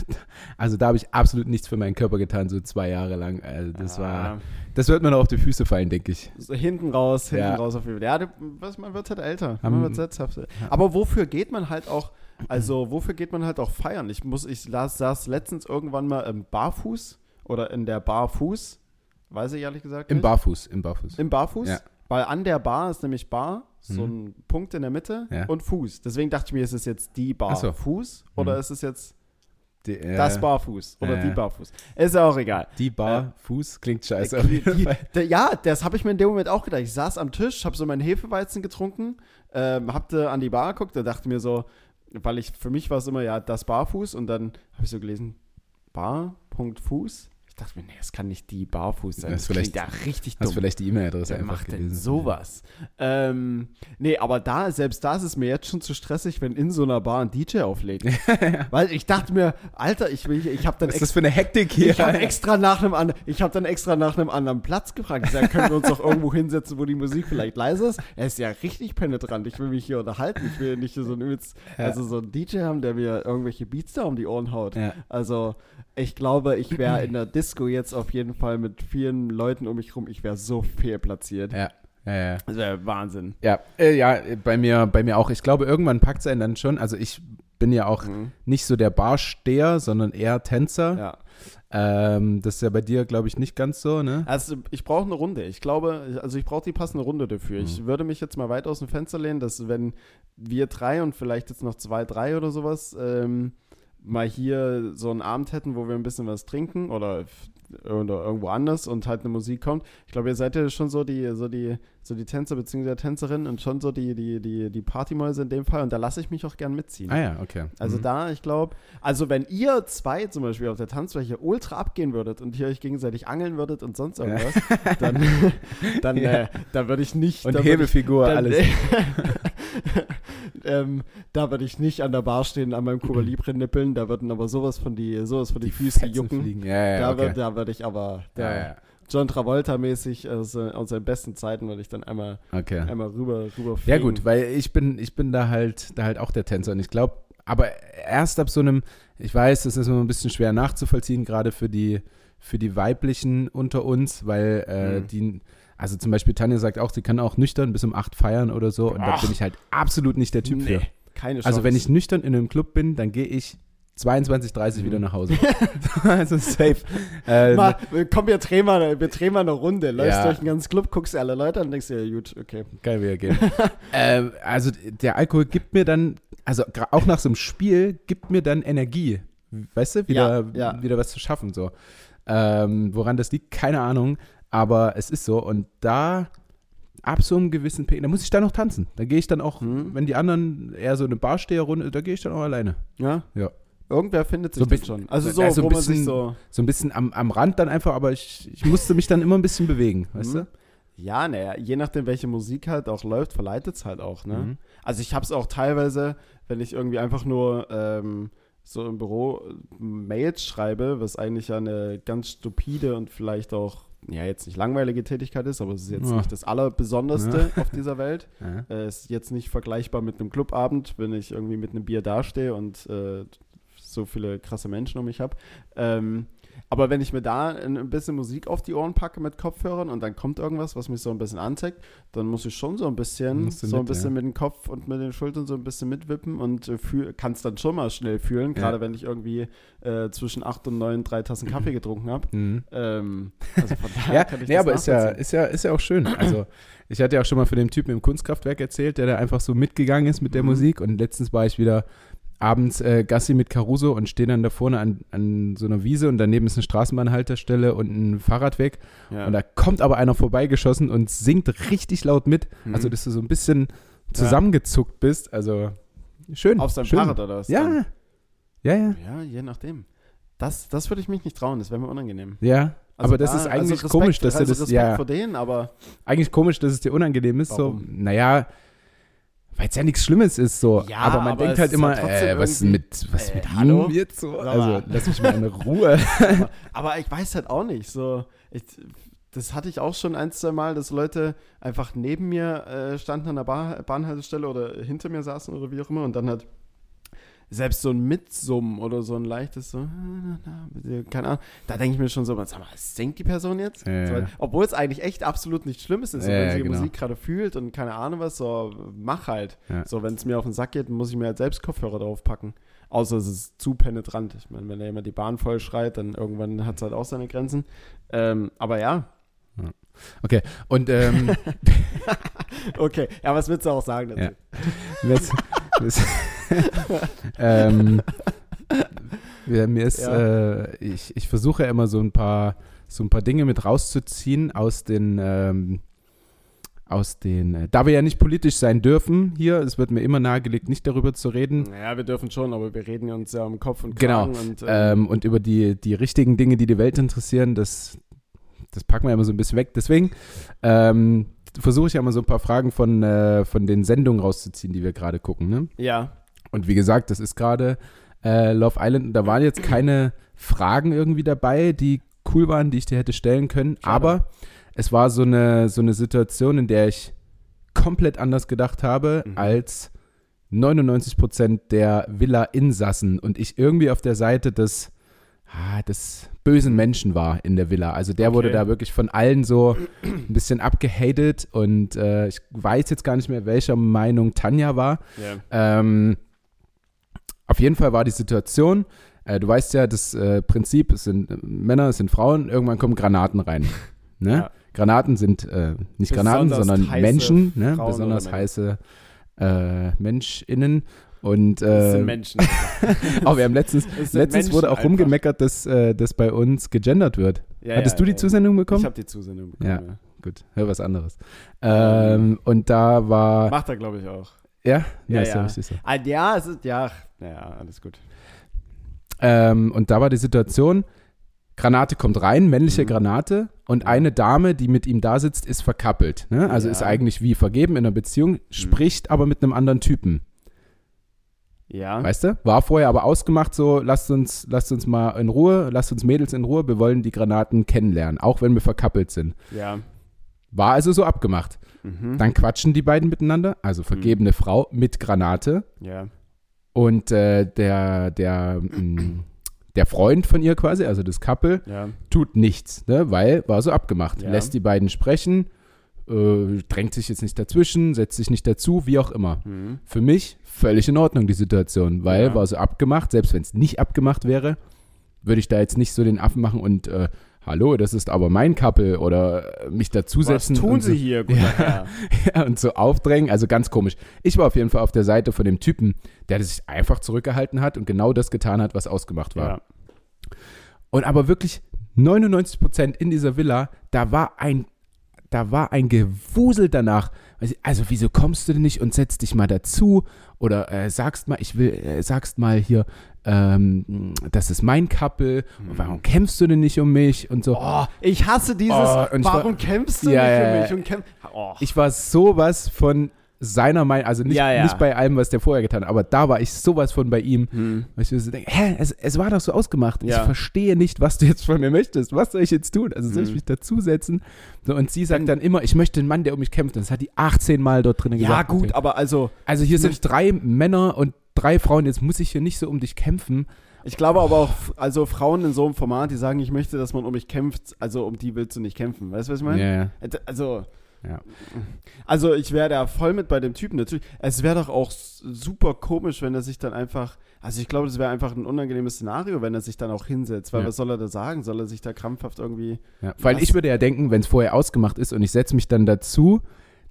Also da habe ich absolut nichts für meinen Körper getan, so zwei Jahre lang. Also das war, Ah, das wird mir noch auf die Füße fallen, denke ich. so hinten raus, hinten Ja. raus auf jeden Fall. Ja, du, was, man wird halt älter, man wird setzhafter. Aber wofür geht man halt auch, also wofür geht man halt auch feiern? Ich muss, ich las, saß letztens irgendwann mal im Barfuß oder in der Barfuß, weiß ich ehrlich gesagt Im nicht. Barfuß, im Barfuß. Im Barfuß? Ja. Weil an der Bar ist nämlich Bar, so ein Punkt in der Mitte Ja. und Fuß. Deswegen dachte ich mir, ist es jetzt die Bar so. Fuß oder Mhm. ist es jetzt Die, äh, das Barfuß oder ja. die Barfuß? Ist ja auch egal. Die Bar, Fuß, klingt scheiße. Die- die- ja, das habe ich mir in dem Moment auch gedacht. Ich saß am Tisch, habe so meinen Hefeweizen getrunken, ähm, hab da an die Bar geguckt und dachte mir so, weil ich, für mich war es immer ja das Barfuß und dann habe ich so gelesen, Bar, Punkt, Fuß. Ich dachte mir, nee, es kann nicht die Barfuß sein. Das Das, ist vielleicht- klingt ja richtig Hast dumm. vielleicht die E-Mail-Adresse einfach macht denn gelesen. sowas? Ähm, nee, aber da, selbst da ist es mir jetzt schon zu stressig, wenn in so einer Bar ein DJ auflegt. Weil ich dachte mir, Alter, ich will, ich habe dann Was ist extra das für eine Hektik hier? ich habe extra nach einem an, ich habe dann extra nach einem anderen Platz gefragt. Ich sag, können wir uns doch irgendwo hinsetzen, wo die Musik vielleicht leise ist? Er ist ja richtig penetrant. Ich will mich hier unterhalten. Ich will nicht so ein übelst, Ja. also so ein DJ haben, der mir irgendwelche Beats da um die Ohren haut. Ja. Also ich glaube, ich wäre in der Disco jetzt auf jeden Fall mit vielen Leuten um mich rum. Ich wäre so fehl platziert. Ja, ja, ja. Das wäre Wahnsinn. Ja, äh, ja, bei mir, bei mir auch. Ich glaube, irgendwann packt es einen dann schon. Also ich bin ja auch Mhm. nicht so der Barsteher, sondern eher Tänzer. Ja. Ähm, das ist ja bei dir, glaube ich, nicht ganz so, ne? Also ich brauche eine Runde. Ich glaube, also ich brauche die passende Runde dafür. Ich würde mich jetzt mal weit aus dem Fenster lehnen, dass wenn wir drei und vielleicht jetzt noch zwei, drei oder sowas ähm, mal hier so einen Abend hätten, wo wir ein bisschen was trinken oder oder irgendwo anders und halt eine Musik kommt. Ich glaube, ihr seid ja schon so die, so die, so die Tänzer bzw. Tänzerinnen und schon so die, die, die, die Partymäuse in dem Fall und da lasse ich mich auch gern mitziehen. Ah ja, okay. Also Mhm. da, ich glaube, also wenn ihr zwei zum Beispiel auf der Tanzfläche ultra abgehen würdet und hier euch gegenseitig angeln würdet und sonst irgendwas, dann, dann, Ja. äh, da würde ich nicht. Und würd ich, Hebelfigur, dann, alles. ähm, da würde ich nicht an der Bar stehen, an meinem Cuba Libre nippeln, da würden aber sowas von die, sowas von die, Füße Fetzen jucken. Fliegen. Ja, ja, Da okay. würde da ich aber da, ja. John Travolta-mäßig also aus seinen besten Zeiten würde ich dann einmal, Okay. einmal rüber, rüber Ja gut, weil ich bin, ich bin da halt, da halt auch der Tänzer und ich glaube, aber erst ab so einem, ich weiß, das ist immer ein bisschen schwer nachzuvollziehen, gerade für die, für die weiblichen unter uns, weil äh, Mhm. die, also zum Beispiel Tanja sagt auch, sie kann auch nüchtern bis um acht feiern oder so und da bin ich halt absolut nicht der Typ für. Nee, keine Chance. Also wenn ich nüchtern in einem Club bin, dann gehe ich 22, 30 Mhm. wieder nach Hause. also safe. Äh, Mal, komm, wir drehen mal, wir drehen mal eine Runde. Läufst Ja. durch den ganzen Club, guckst alle Leute an und denkst dir, ja, gut, okay. Geil wieder gehen. ähm, also der Alkohol gibt mir dann, also auch nach so einem Spiel, gibt mir dann Energie. Weißt du, wieder, Ja, ja. wieder was zu schaffen. So. Ähm, woran das liegt, keine Ahnung. Aber es ist so. Und da, ab so einem gewissen Pegel, da muss ich dann noch tanzen. Da gehe ich dann auch, Hm. wenn die anderen eher so eine Barsteherrunde, da gehe ich dann auch alleine. Ja? Ja. Irgendwer findet sich So bisschen- schon. Also so, Ja, so ein wo man sich bisschen- so. So ein bisschen am, am Rand dann einfach, aber ich, ich musste mich dann immer ein bisschen bewegen, weißt Mhm. Ja, naja, je nachdem, welche Musik halt auch läuft, verleitet es halt auch, du? ne? Mhm. Also ich habe es auch teilweise, wenn ich irgendwie einfach nur ähm, so im Büro Mails schreibe, was eigentlich ja eine ganz stupide und vielleicht auch, ja, jetzt nicht langweilige Tätigkeit ist, aber es ist jetzt Ja. nicht das Allerbesonderste auf dieser Welt. Ja. Äh, ist jetzt nicht vergleichbar mit einem Clubabend, wenn ich irgendwie mit einem Bier dastehe und äh, so viele krasse Menschen um mich habe. Ähm, aber wenn ich mir da ein, bisschen Musik auf die Ohren packe mit Kopfhörern und dann kommt irgendwas, was mich so ein bisschen anzeigt, dann muss ich schon so ein bisschen, so ein mit, bisschen ja. mit dem Kopf und mit den Schultern so ein bisschen mitwippen und äh, kann es dann schon mal schnell fühlen, Ja. gerade wenn ich irgendwie äh, zwischen acht und neun drei Tassen Kaffee getrunken habe. Mhm. Ähm, also von daher Ja, kann ich nee, das aber ist ja, ist, ja, ist ja auch schön. Also, ich hatte ja auch schon mal von dem Typen im Kunstkraftwerk erzählt, der da einfach so mitgegangen ist mit der Mhm. Musik. Und letztens war ich wieder abends äh, Gassi mit Caruso und stehe dann da vorne an, an so einer Wiese und daneben ist eine Straßenbahnhaltestelle und ein Fahrradweg. ja. Und da kommt aber einer vorbeigeschossen und singt richtig laut mit. Mhm. Also, dass du so ein bisschen zusammengezuckt bist. Also, schön. auf seinem schön. Fahrrad oder was? dann? Ja, ja, ja. Ja, je nachdem. Das, das würde ich mich nicht trauen, das wäre mir unangenehm. Ja, Also aber das da- ist also eigentlich Respekt- komisch, dass also du das, Respekt ja, vor denen, aber eigentlich komisch, dass es dir unangenehm ist. Warum? So, naja, weil es ja nichts Schlimmes ist. So. Ja, aber man aber denkt halt immer, äh, was mit, was äh, mit hallo? ihm jetzt so? Also lass mich mal in Ruhe. aber, aber ich weiß halt auch nicht. So, ich, das hatte ich auch schon ein, zwei Mal, dass Leute einfach neben mir äh, standen an der Bar, Bahnhaltestelle oder hinter mir saßen oder wie auch immer und dann halt selbst so ein Mitsummen oder so ein leichtes so, keine Ahnung, da denke ich mir schon so, sag mal, singt die Person jetzt? Ja, So. Obwohl es eigentlich echt absolut nicht Schlimmes ist, so, wenn sie die genau. Musik gerade fühlt und keine Ahnung was, so mach halt. So, wenn es mir auf den Sack geht, muss ich mir halt selbst Kopfhörer draufpacken. Außer es ist zu penetrant. Ich meine, wenn er immer die Bahn voll schreit, dann irgendwann hat es halt auch seine Grenzen. Ähm, aber ja, Okay, und ähm, okay. Ja, was willst du auch sagen dazu? Ja. ähm, ja, mir ist, Ja. äh, ich, ich versuche immer so ein paar, so ein paar Dinge mit rauszuziehen aus den, ähm, aus den, äh, da wir ja nicht politisch sein dürfen hier, es wird mir immer nahegelegt, nicht darüber zu reden, Naja, wir dürfen schon, aber wir reden uns ja um Kopf und Genau. Kragen. Und, ähm, und über die, die richtigen Dinge, die die Welt interessieren, das, das packen wir immer so ein bisschen weg. Deswegen ähm, versuche ich ja immer so ein paar Fragen von, äh, von den Sendungen rauszuziehen, die wir gerade gucken. Ne? ja, Und wie gesagt, das ist gerade äh, Love Island. und Da waren jetzt keine Fragen irgendwie dabei, die cool waren, die ich dir hätte stellen können. Schade. Aber es war so eine, so eine Situation, in der ich komplett anders gedacht habe Mhm. als 99 Prozent der Villa-Insassen und ich irgendwie auf der Seite des, ah, des bösen Menschen war in der Villa. Also der wurde Okay. da wirklich von allen so ein bisschen abgehatet und äh, ich weiß jetzt gar nicht mehr, welcher Meinung Tanja war. ja. Ähm, auf jeden Fall war die Situation, äh, du weißt ja, das äh, Prinzip, es sind äh, Männer, es sind Frauen, irgendwann kommen Granaten rein. Ne? Ja. Granaten sind äh, nicht Granaten, Besonders sondern heiße Menschen, ne? Besonders heiße äh, MenschInnen. Und Das sind äh, Menschen. auch wir haben letztens, letztens Menschen wurde auch einfach. rumgemeckert, dass, äh, dass bei uns gegendert wird. Ja, Hattest ja, du die ja. Zusendung bekommen? Ich habe die Zusendung bekommen. Ja. Ja. Gut, hör was anderes. Ähm, und da war. Macht er, glaube ich, auch. Ja? Ja, ist ja. so. Ah, ja, es ist, ja, naja, alles gut. Ähm, und da war die Situation, Granate kommt rein, männliche Mhm. Granate, und eine Dame, die mit ihm da sitzt, ist verkappelt. Ne? Also Ja. ist eigentlich wie vergeben in einer Beziehung, spricht aber mit einem anderen Typen. Ja. Weißt du? War vorher aber ausgemacht, so, lasst uns, lasst uns mal in Ruhe, lasst uns Mädels in Ruhe, wir wollen die Granaten kennenlernen, auch wenn wir verkappelt sind. Ja. War also so abgemacht. Mhm. Dann quatschen die beiden miteinander, also vergebene Frau mit Granate Ja. und äh, der, der, mh, der Freund von ihr quasi, also das Couple, Ja. tut nichts, ne? weil war so abgemacht. Ja. Lässt die beiden sprechen, äh, drängt sich jetzt nicht dazwischen, setzt sich nicht dazu, wie auch immer. Mhm. Für mich völlig in Ordnung die Situation, weil Ja. war so abgemacht, selbst wenn es nicht abgemacht wäre, würde ich da jetzt nicht so den Affen machen und äh, hallo, das ist aber mein Couple oder mich Was dazusetzen. tun und Sie so, hier, guter Ja. Herr? ja, und so aufdrängen, also ganz komisch. Ich war auf jeden Fall auf der Seite von dem Typen, der sich einfach zurückgehalten hat und genau das getan hat, was ausgemacht war. Ja. Und aber wirklich 99 Prozent in dieser Villa, da war ein, da war ein Gewusel danach. Also wieso kommst du denn nicht und setzt dich mal dazu oder äh, sagst mal, ich will, äh, sagst mal hier, ähm, das ist mein Couple. Und warum kämpfst du denn nicht um mich und so? Oh, ich hasse dieses, Oh, und ich war- warum kämpfst du Ja, nicht ja. mich? Und kämpf oh. Ich war sowas von seiner Meinung, also nicht, Ja, ja. nicht bei allem, was der vorher getan hat, aber da war ich sowas von bei ihm. Hm. Weil ich mir so denke, hä, es, es war doch so ausgemacht. Ich Ja. verstehe nicht, was du jetzt von mir möchtest. Was soll ich jetzt tun? Also soll ich Mhm. mich dazusetzen? So, und sie sagt dann immer, ich möchte einen Mann, der um mich kämpft. Und das hat die 18 Mal dort drinnen Ja, gesagt. gut, aber also, Also hier ich sind möchte- drei Männer und drei Frauen. Jetzt muss ich hier nicht so um dich kämpfen. ich glaube aber auch, also Frauen in so einem Format, die sagen, ich möchte, dass man um mich kämpft, also um die willst du nicht kämpfen. Weißt du, was ich meine? Ja, Äh, Also, ja. also ich wäre da voll mit bei dem Typen. Natürlich, es wäre doch auch super komisch, wenn er sich dann einfach, also ich glaube, das wäre einfach ein unangenehmes Szenario, wenn er sich dann auch hinsetzt. Weil Ja. was soll er da sagen? Soll er sich da krampfhaft irgendwie, ja. Weil ich würde ja denken, wenn es vorher ausgemacht ist und ich setze mich dann dazu,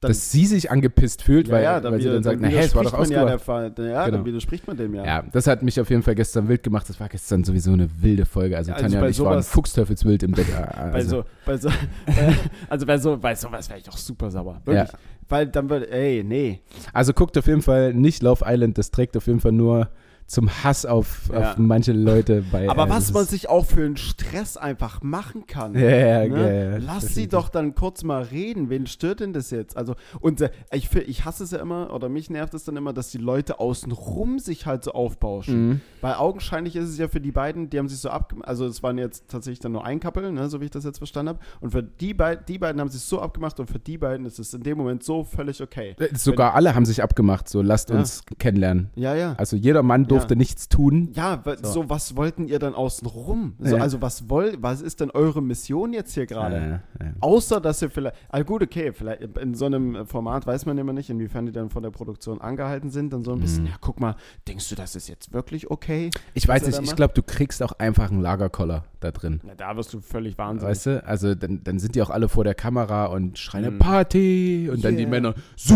Dann- dass sie sich angepisst fühlt, weil, ja, weil sie dann sagt, na hä, es war doch man ja, ausgemacht. der ja, Genau. dann widerspricht man dem ja. Ja, das hat mich auf jeden Fall gestern wild gemacht. Das war gestern sowieso eine wilde Folge. Also, Also Tanja bei und ich waren sowas- fuchsteufelswild im Bett. Bei Also, so, bei so, äh, also bei so, bei sowas wäre ich doch super sauer. Wirklich. Ja. Weil dann wird, ey, nee. also guckt auf jeden Fall nicht Love Island. Das trägt auf jeden Fall nur zum Hass auf, Ja. auf manche Leute bei. Aber äh, was man sich auch für einen Stress einfach machen kann. Ja, ja, Ne? ja, Lass sie doch dann kurz mal reden. Wen stört denn das jetzt? Also, und äh, ich, ich hasse es ja immer, oder mich nervt es dann immer, dass die Leute außenrum sich halt so aufbauschen. Mhm. Weil augenscheinlich ist es ja für die beiden, die haben sich so abgemacht, also es waren jetzt tatsächlich dann nur ein Couple, ne, so wie ich das jetzt verstanden habe. Und für die, beid die beiden haben sich so abgemacht und für die beiden ist es in dem Moment so völlig okay. Äh, Sogar alle haben sich abgemacht. So, lasst uns kennenlernen. Ja, ja. Also jeder Mann durfte Ja. nichts tun. Ja, so. So. was wollten ihr dann außenrum? So, Ja. Also was wollt, was ist denn eure Mission jetzt hier gerade? Ja. Außer, dass ihr vielleicht, ah gut, okay, vielleicht in so einem Format weiß man immer nicht, inwiefern die dann von der Produktion angehalten sind, dann so ein bisschen, Mhm. ja, guck mal, denkst du, das ist jetzt wirklich okay? Ich weiß nicht, ich glaube, du kriegst auch einfach einen Lagerkoller da drin. Na, da wirst du völlig wahnsinnig. Weißt du? Also dann, dann sind die auch alle vor der Kamera und schreien Mhm. Party und dann die Yeah. Männer so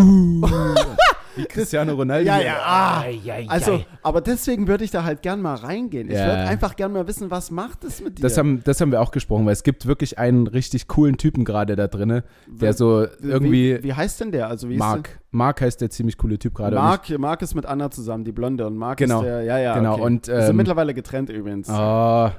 wie Cristiano Ronaldo. Ja, ja, ah. Also, aber deswegen würde ich da halt gern mal reingehen. Ich Ja. würde einfach gern mal wissen, was macht es mit dir? Das haben, das haben wir auch gesprochen, weil es gibt wirklich einen richtig coolen Typen gerade da drinne, der so irgendwie Wie, wie heißt denn der? Also, wie Mark. Mark heißt der ziemlich coole Typ gerade. der? Mark, Mark ist mit Anna zusammen, die Blonde. Und Mark Genau. ist der, ja, ja. Genau, Okay. und, Die sind ähm, mittlerweile getrennt übrigens. Oh,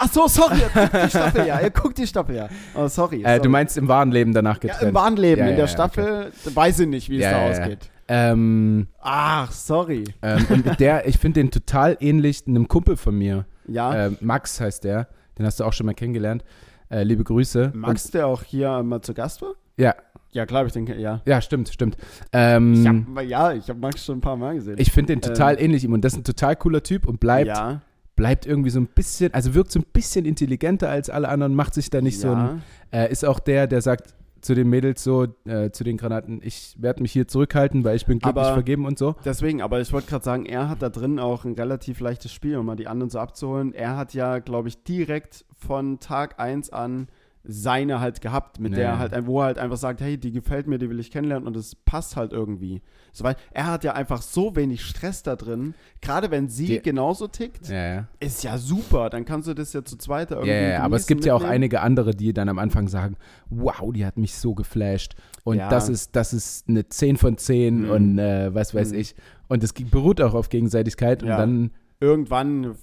Ach so, sorry, ihr guckt die Staffel ja. Ihr guckt die Staffel ja. Oh, sorry. äh, sorry. du meinst im wahren Leben danach Ja, getrennt? im wahren Leben, Ja, in ja, der ja, Staffel weiß ich nicht, wie es Ja, da ja, ja. ausgeht. Ähm, Ach, sorry. ähm, und der, ich finde den total ähnlich einem Kumpel von mir. Ja, Äh, Max heißt der. Den hast du auch schon mal kennengelernt. Äh, liebe Grüße. Max, der auch hier mal zu Gast war? Und, ja, Ja, klar, ich denke, ja. ja, stimmt, stimmt. Ähm, Ich hab, ja, ich habe Max schon ein paar Mal gesehen. ich finde den total Ähm, ähnlich ihm und das ist ein total cooler Typ und bleibt, ja, bleibt irgendwie so ein bisschen, also wirkt so ein bisschen intelligenter als alle anderen, macht sich da nicht so ein, ja. äh, ist auch der, der sagt zu den Mädels so, äh, zu den Granaten, ich werde mich hier zurückhalten, weil ich bin glücklich Aber- vergeben und so. Deswegen, aber ich wollte gerade sagen, er hat da drin auch ein relativ leichtes Spiel, um mal die anderen so abzuholen. Er hat ja, glaube ich, direkt von Tag 1 an seine halt gehabt, mit Ja, der er halt, wo er halt einfach sagt, hey, die gefällt mir, die will ich kennenlernen und es passt halt irgendwie. So, weil er hat ja einfach so wenig Stress da drin, gerade wenn sie Die- genauso tickt, Ja, ja. ist ja super, dann kannst du das ja zu zweit irgendwie Ja, ja, aber es gibt ja auch mitnehmen. einige andere, die dann am Anfang sagen, wow, die hat mich so geflasht und Ja. das ist das ist eine 10 von 10 Mhm. und äh, was weiß Mhm. ich und es beruht auch auf Gegenseitigkeit und dann Irgendwann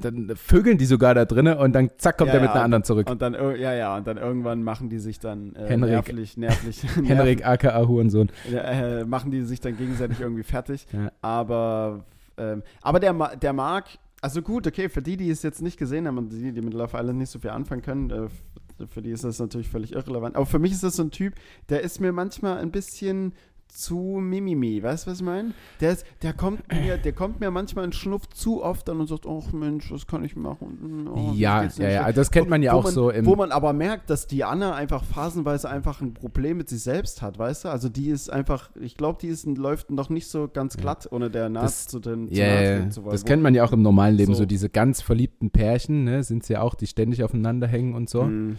dann vögeln die sogar da drinnen und dann zack kommt Ja, er mit ja. einer anderen zurück. Und dann, ja, ja, und dann irgendwann machen die sich dann äh, Henrik. nervlich, nervlich, Henrik aka Hurensohn. äh, machen die sich dann gegenseitig irgendwie fertig. Ja. Aber, ähm, aber der, der mag, also gut, okay, für die, die es jetzt nicht gesehen haben und die, die mit Love Island nicht so viel anfangen können, äh, für die ist das natürlich völlig irrelevant. Aber für mich ist das so ein Typ, der ist mir manchmal ein bisschen zu Mimimi, weißt du, was ich meine? Der, ist, der, kommt mir, der kommt mir manchmal ein Schnuff zu oft an und sagt, ach Mensch, was kann ich machen? Oh, Ja, ja, ja, schlecht." das kennt man ja wo auch man, so im Wo man aber merkt, dass die Anna einfach phasenweise einfach ein Problem mit sich selbst hat, weißt du? Also die ist einfach, ich glaube, die ist, läuft noch nicht so ganz glatt, ohne der Das- zu den zu Ja, treten zu wollen. das kennt man ja auch im normalen Leben, so, So. diese ganz verliebten Pärchen, ne, sind ja auch, die ständig aufeinander hängen und so. Mhm.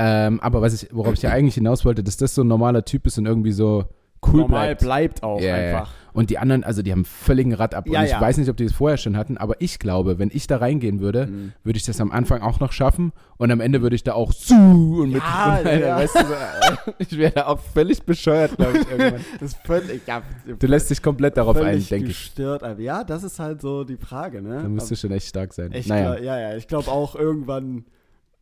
Ähm, aber was ich, worauf ich ja eigentlich hinaus wollte, dass das so ein normaler Typ ist und irgendwie so cool Normal bleibt. bleibt auch ja. einfach. Und die anderen, also die haben völligen Rad ab. Ja, und ich ja. weiß nicht, ob die das vorher schon hatten, aber ich glaube, wenn ich da reingehen würde, Mhm. würde ich das am Anfang auch noch schaffen und am Ende würde ich da auch so und mit Ja, und, ja. weißt du, so, ich wäre da auch völlig bescheuert, glaube ich, irgendwann. Das ist völlig, ja, Du lässt dich komplett darauf ein, denke ich. gestört. Aber ja, das ist halt so die Frage, ne? Da musst du schon echt stark sein. Ich naja. ja, ja, ich glaube auch irgendwann,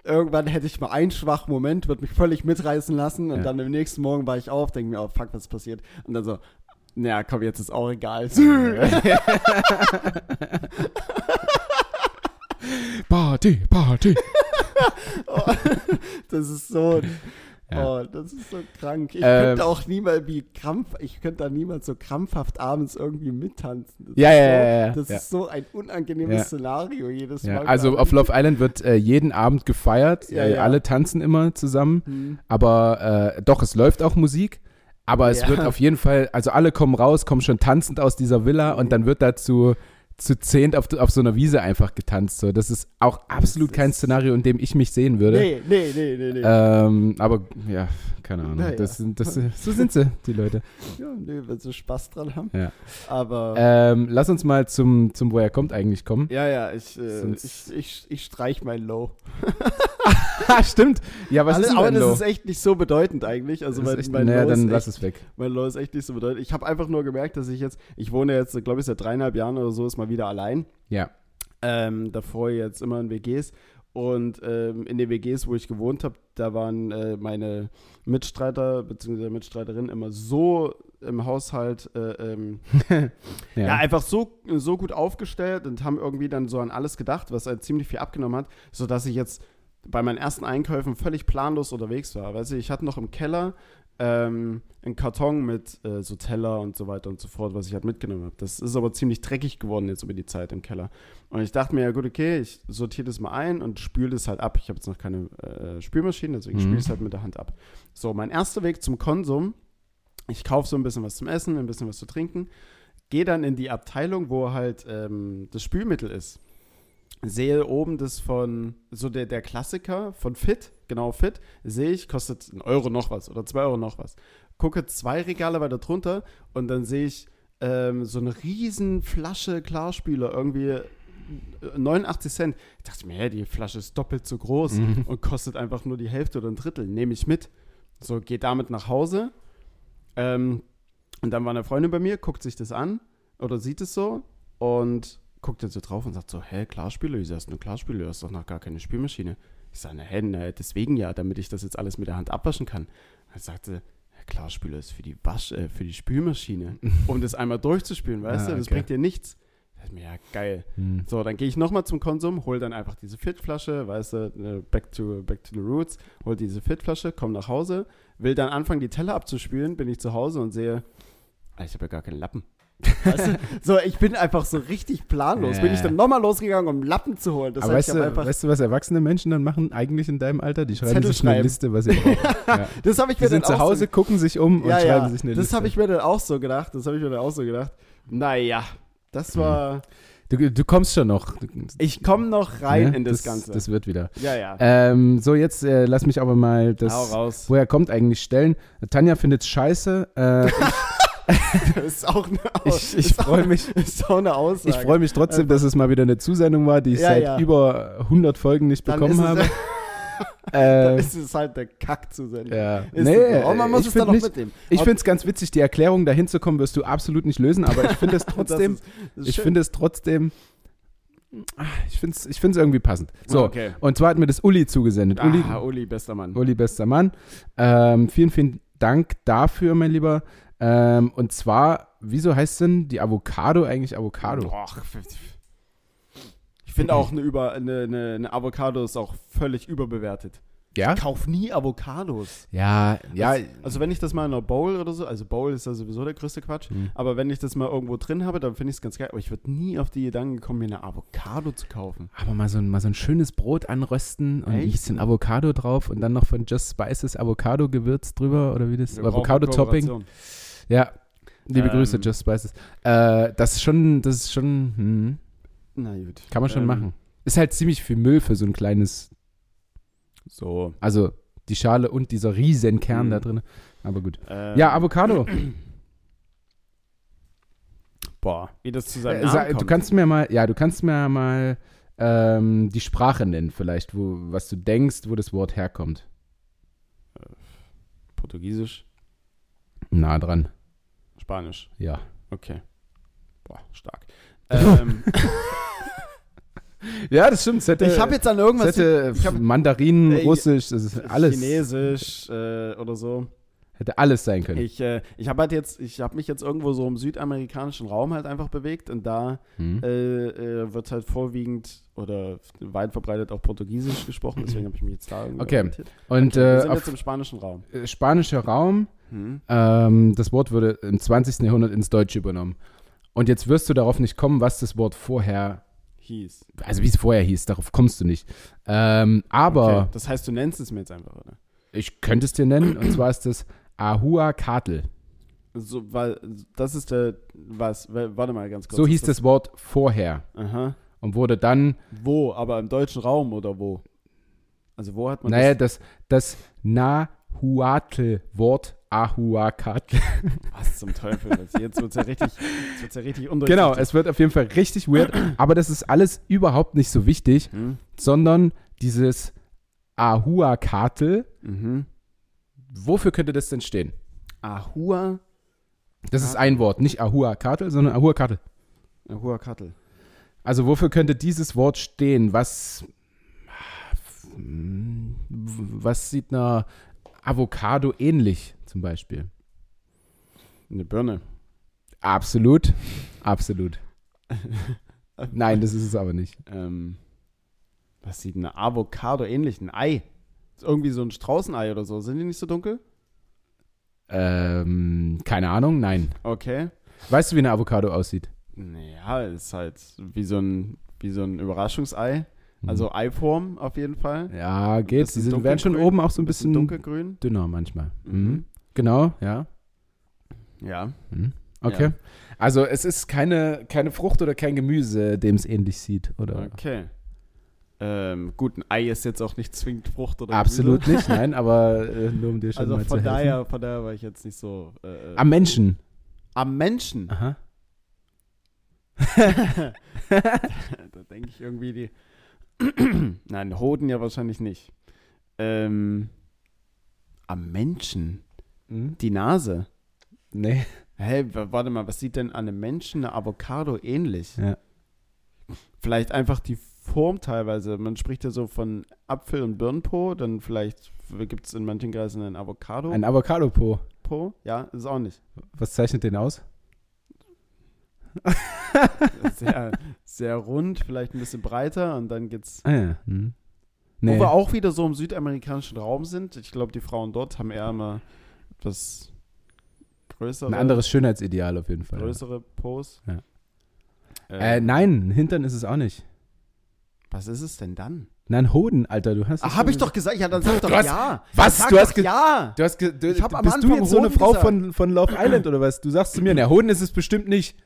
irgendwann hätte ich mal einen schwachen Moment, würde mich völlig mitreißen lassen und Ja. dann am nächsten Morgen war ich auf, denke mir, oh fuck, was ist passiert? Und dann so, naja, komm, jetzt ist auch egal. Party, Party. oh, das ist so, Ja. oh, das ist so krank. Ich Ähm, könnte auch niemals wie krampf, ich könnte da niemals so krampfhaft abends irgendwie mittanzen. Das Ja, ist ja, so, ja, ja, Das ja. ist so ein unangenehmes Ja. Szenario jedes Mal. also auf Love Island wird äh, jeden Abend gefeiert. Ja, äh, ja. Alle tanzen immer zusammen. Hm. Aber äh, doch, es läuft auch Musik. Aber es wird auf jeden Fall, also alle kommen raus, kommen schon tanzend aus dieser Villa und dann wird dazu zu zehnt auf, auf so einer Wiese einfach getanzt. So, das ist auch absolut kein Szenario, in dem ich mich sehen würde. Nee, nee, nee, nee, nee. Ähm, aber ja, keine Ahnung. Naja. Das, sind- das, so sind sie, die Leute. ja, nee, wenn sie Spaß dran haben. Ja. Aber. Ähm, lass uns mal zum, zum Woher kommt eigentlich kommen. Ja, ja, ich, äh, ich, ich, ich streich mein Low. Ah, stimmt. Ja, was Alles, ist aber das ist echt nicht so bedeutend eigentlich. Also mein, echt, mein, naja, Low dann ist lass echt, es weg. mein Low ist echt nicht so bedeutend. Ich habe einfach nur gemerkt, dass ich jetzt, ich wohne jetzt, glaube ich, seit dreieinhalb Jahren oder so, ist mal wieder allein. Ja. Ähm, davor jetzt immer in WGs. Und ähm, in den WGs, wo ich gewohnt habe, da waren äh, meine Mitstreiter bzw. Mitstreiterinnen immer so im Haushalt äh, ähm, Ja. ja, einfach so, so gut aufgestellt und haben irgendwie dann so an alles gedacht, was halt ziemlich viel abgenommen hat, sodass ich jetzt bei meinen ersten Einkäufen völlig planlos unterwegs war. Weißt du, ich hatte noch im Keller ähm, einen Karton mit äh, so Teller und so weiter und so fort, was ich halt mitgenommen habe. Das ist aber ziemlich dreckig geworden jetzt über die Zeit im Keller. Und ich dachte mir, ja gut, okay, ich sortiere das mal ein und spüle das halt ab. Ich habe jetzt noch keine äh, Spülmaschine, deswegen Mhm. spüle ich es halt mit der Hand ab. So, mein erster Weg zum Konsum, ich kaufe so ein bisschen was zum Essen, ein bisschen was zu trinken, gehe dann in die Abteilung, wo halt ähm, das Spülmittel ist. Sehe oben das von, so der, der Klassiker von Fit, genau Fit, sehe ich, kostet ein Euro noch was oder zwei Euro noch was. Gucke zwei Regale weiter drunter und dann sehe ich ähm, so eine riesen Flasche Klarspüler, irgendwie äh, 89 Cent. Ich dachte mir, die Flasche ist doppelt so groß Mhm. und kostet einfach nur die Hälfte oder ein Drittel. Nehme ich mit. So, geht damit nach Hause. Ähm, und dann war eine Freundin bei mir, guckt sich das an oder sieht es so und guckt dann so drauf und sagt so, hä, hast du Klarspüler? Du hast doch noch gar keine Spülmaschine. Ich sage, na, hä, na, deswegen ja, damit ich das jetzt alles mit der Hand abwaschen kann. Er sagte, Klarspüler ist für die Wasch, äh, für die Spülmaschine, um das einmal durchzuspülen, weißt Ah, du? Das okay. bringt dir nichts. Ja, geil. Hm. So, dann gehe ich nochmal zum Konsum, hol dann einfach diese Fit-Flasche, weißt du, äh, back to, back to the roots, hol diese Fit-Flasche, komm nach Hause, will dann anfangen, die Teller abzuspülen, bin ich zu Hause und sehe, ich habe ja gar keinen Lappen. Weißt du? So, ich bin einfach so richtig planlos. Bin ich dann nochmal losgegangen, um Lappen zu holen. Das Aber heißt, weißt ich du, weißt du, was erwachsene Menschen dann machen eigentlich in deinem Alter? Die schreiben Zettel sich eine. Liste, was sie brauchen. ja. das habe ich Die mir dann sind zu auch Hause, so, gucken sich um und ja, schreiben ja, sich eine das Liste. habe ich mir dann auch so gedacht. Das habe ich mir dann auch so gedacht. Naja, das war, Du, du kommst schon noch. Ich komme noch rein Ne? in das, Ganze. Das wird wieder. ja, ja. Ähm, so, jetzt äh, lass mich aber mal das, woher kommt eigentlich stellen. Tanja findet's scheiße. Äh, Das ist auch eine, ich ich auch- freue mich. ist auch eine Aussage. Ich freue mich trotzdem, dass es mal wieder eine Zusendung war, die ich Ja, seit ja. über 100 Folgen nicht Dann bekommen habe. es, dann Äh, ist es halt der Kack zu senden. ja. Ist Nee. Und man muss ich es dann finde noch nicht, mitnehmen. ich finde es ganz witzig, die Erklärung dahin zu kommen, wirst du absolut nicht lösen, aber ich finde es trotzdem, ist, ist ich finde es trotzdem, ich finde es ich find's irgendwie passend. So, Okay. und zwar hat mir das Uli zugesendet. Uli, Ah, Uli, bester Mann. Uli, bester Mann. Ähm, vielen, vielen Dank dafür, mein Lieber. Ähm, und zwar, wieso heißt denn die Avocado eigentlich Avocado? Och, ich finde auch eine, über, eine, eine, eine Avocado ist auch völlig überbewertet. Ja? Kauf nie Avocados. Ja, ja. Also, also wenn ich das mal in einer Bowl oder so, also Bowl ist ja sowieso der größte Quatsch, Hm. aber wenn ich das mal irgendwo drin habe, dann finde ich es ganz geil. Aber ich würde nie auf die Gedanken kommen, mir eine Avocado zu kaufen. Aber mal so, ein, mal so ein schönes Brot anrösten und ein Echt? bisschen Avocado drauf und dann noch von Just Spices Avocado-Gewürz drüber oder wie das? Avocado-Topping. Ja. Liebe Ähm. Grüße, Just Spices. Äh, das ist schon, das ist schon, hm, Na gut. kann man schon Ähm, machen. Ist halt ziemlich viel Müll für so ein kleines, So. also die Schale und dieser riesen Kern Mhm. da drin. Aber gut. Ähm, Ja, Avocado. Boah, wie das zu seinem Äh, du kannst mir mal, ja, du kannst mir mal ähm, die Sprache nennen, vielleicht, wo, was du denkst, wo das Wort herkommt. Portugiesisch, Nah dran. Spanisch. Ja. Okay. Boah, stark. ähm, Ja, das stimmt. Hätte, ich habe jetzt an irgendwas hätte ich hab- Mandarin, Ey, Russisch, das ist alles. Chinesisch äh, oder so. Hätte alles sein können. Ich, äh, ich habe halt jetzt, ich habe mich jetzt irgendwo so im südamerikanischen Raum halt einfach bewegt und da Hm. äh, äh, wird halt vorwiegend oder weit verbreitet auch Portugiesisch gesprochen, deswegen habe ich mich jetzt da irgendwie Okay. Und Okay, wir äh, sind jetzt auf im spanischen Raum. äh, spanischer Raum, Hm. ähm, das Wort wurde im 20. Jahrhundert ins Deutsche übernommen. Und jetzt wirst du darauf nicht kommen, was das Wort vorher, Hieß. also wie es vorher hieß, darauf kommst du nicht. Ähm, aber Okay. Das heißt, du nennst es mir jetzt einfach, oder? ich könnte es dir nennen, und zwar ist das Ahuacatl. So, weil das ist der, was, warte mal ganz kurz. So hieß das Wort vorher Aha. und wurde dann, Wo? Aber im deutschen Raum oder wo? Also wo hat man naja, das? das, das Nahuatl-Wort Ahuacatl. Was zum Teufel? Jetzt wird es ja richtig, wird's ja richtig Genau, es wird auf jeden Fall richtig weird, aber das ist alles überhaupt nicht so wichtig, Hm? sondern dieses Ahuacatl, Mhm. wofür könnte das denn stehen? Ahua, Das ist ein Wort, nicht Ahuacatl, sondern Ahuacatl. Ahua Kattel. Also wofür könnte dieses Wort stehen? Was, was sieht einer Avocado ähnlich zum Beispiel? Eine Birne. Absolut, absolut. Nein, das ist es aber nicht. Ähm, was sieht eine Avocado ähnlich? Ein Ei. Ist irgendwie so ein Straußenei oder so. Sind die nicht so dunkel? Ähm, keine Ahnung, nein. Okay. Weißt du, wie eine Avocado aussieht? Naja, ist halt wie so ein, wie so ein Überraschungsei. Also Eiform auf jeden Fall. Ja, geht. Sie sind, werden schon oben auch so ein bisschen dunkelgrün. dünner manchmal. Mhm. Mhm. Genau, ja. Ja. Mhm. Okay. Ja. Also es ist keine, keine Frucht oder kein Gemüse, dem es ähnlich sieht, oder? Okay. Ähm, gut, ein Ei ist jetzt auch nicht zwingend Frucht oder Absolut Gemüse. nicht, nein, aber äh, nur um dir schon Also mal von zu helfen. daher, von daher war ich jetzt nicht so. Äh, äh, Am Menschen. am Menschen. Aha. da denke ich irgendwie die. Nein, Hoden ja wahrscheinlich nicht. Ähm, am Menschen. Mhm. Die Nase. Nee. Hä, w- warte mal, was sieht denn an einem Menschen eine Avocado ähnlich? Ja. Vielleicht einfach die Form teilweise. Man spricht ja so von Apfel- und Birnenpo, dann vielleicht gibt es in manchen Kreisen einen Avocado-Po. Ein Avocado-Po. Ja, ist auch nicht. Was zeichnet den aus? Sehr, sehr rund, vielleicht ein bisschen breiter und dann geht's. Ah ja. Wo Nee. wir auch wieder so im südamerikanischen Raum sind. Ich glaube, die Frauen dort haben eher immer etwas größere, Ein anderes Schönheitsideal auf jeden Fall. größere Pose. Ja. Äh, Äh, nein, ein Hintern ist es auch nicht. was ist es denn dann? Nein, Hoden, Alter, du hast. Ach, habe schon ich doch gesagt. Ja, dann sag doch Du hast- ja. Was? Sag Du hast ja. Du hast du, Ich hab am bist du Anfang jetzt so eine Hoden Frau gesagt. von, von Love Island oder was? Du sagst zu mir, na, Hoden ist es bestimmt nicht.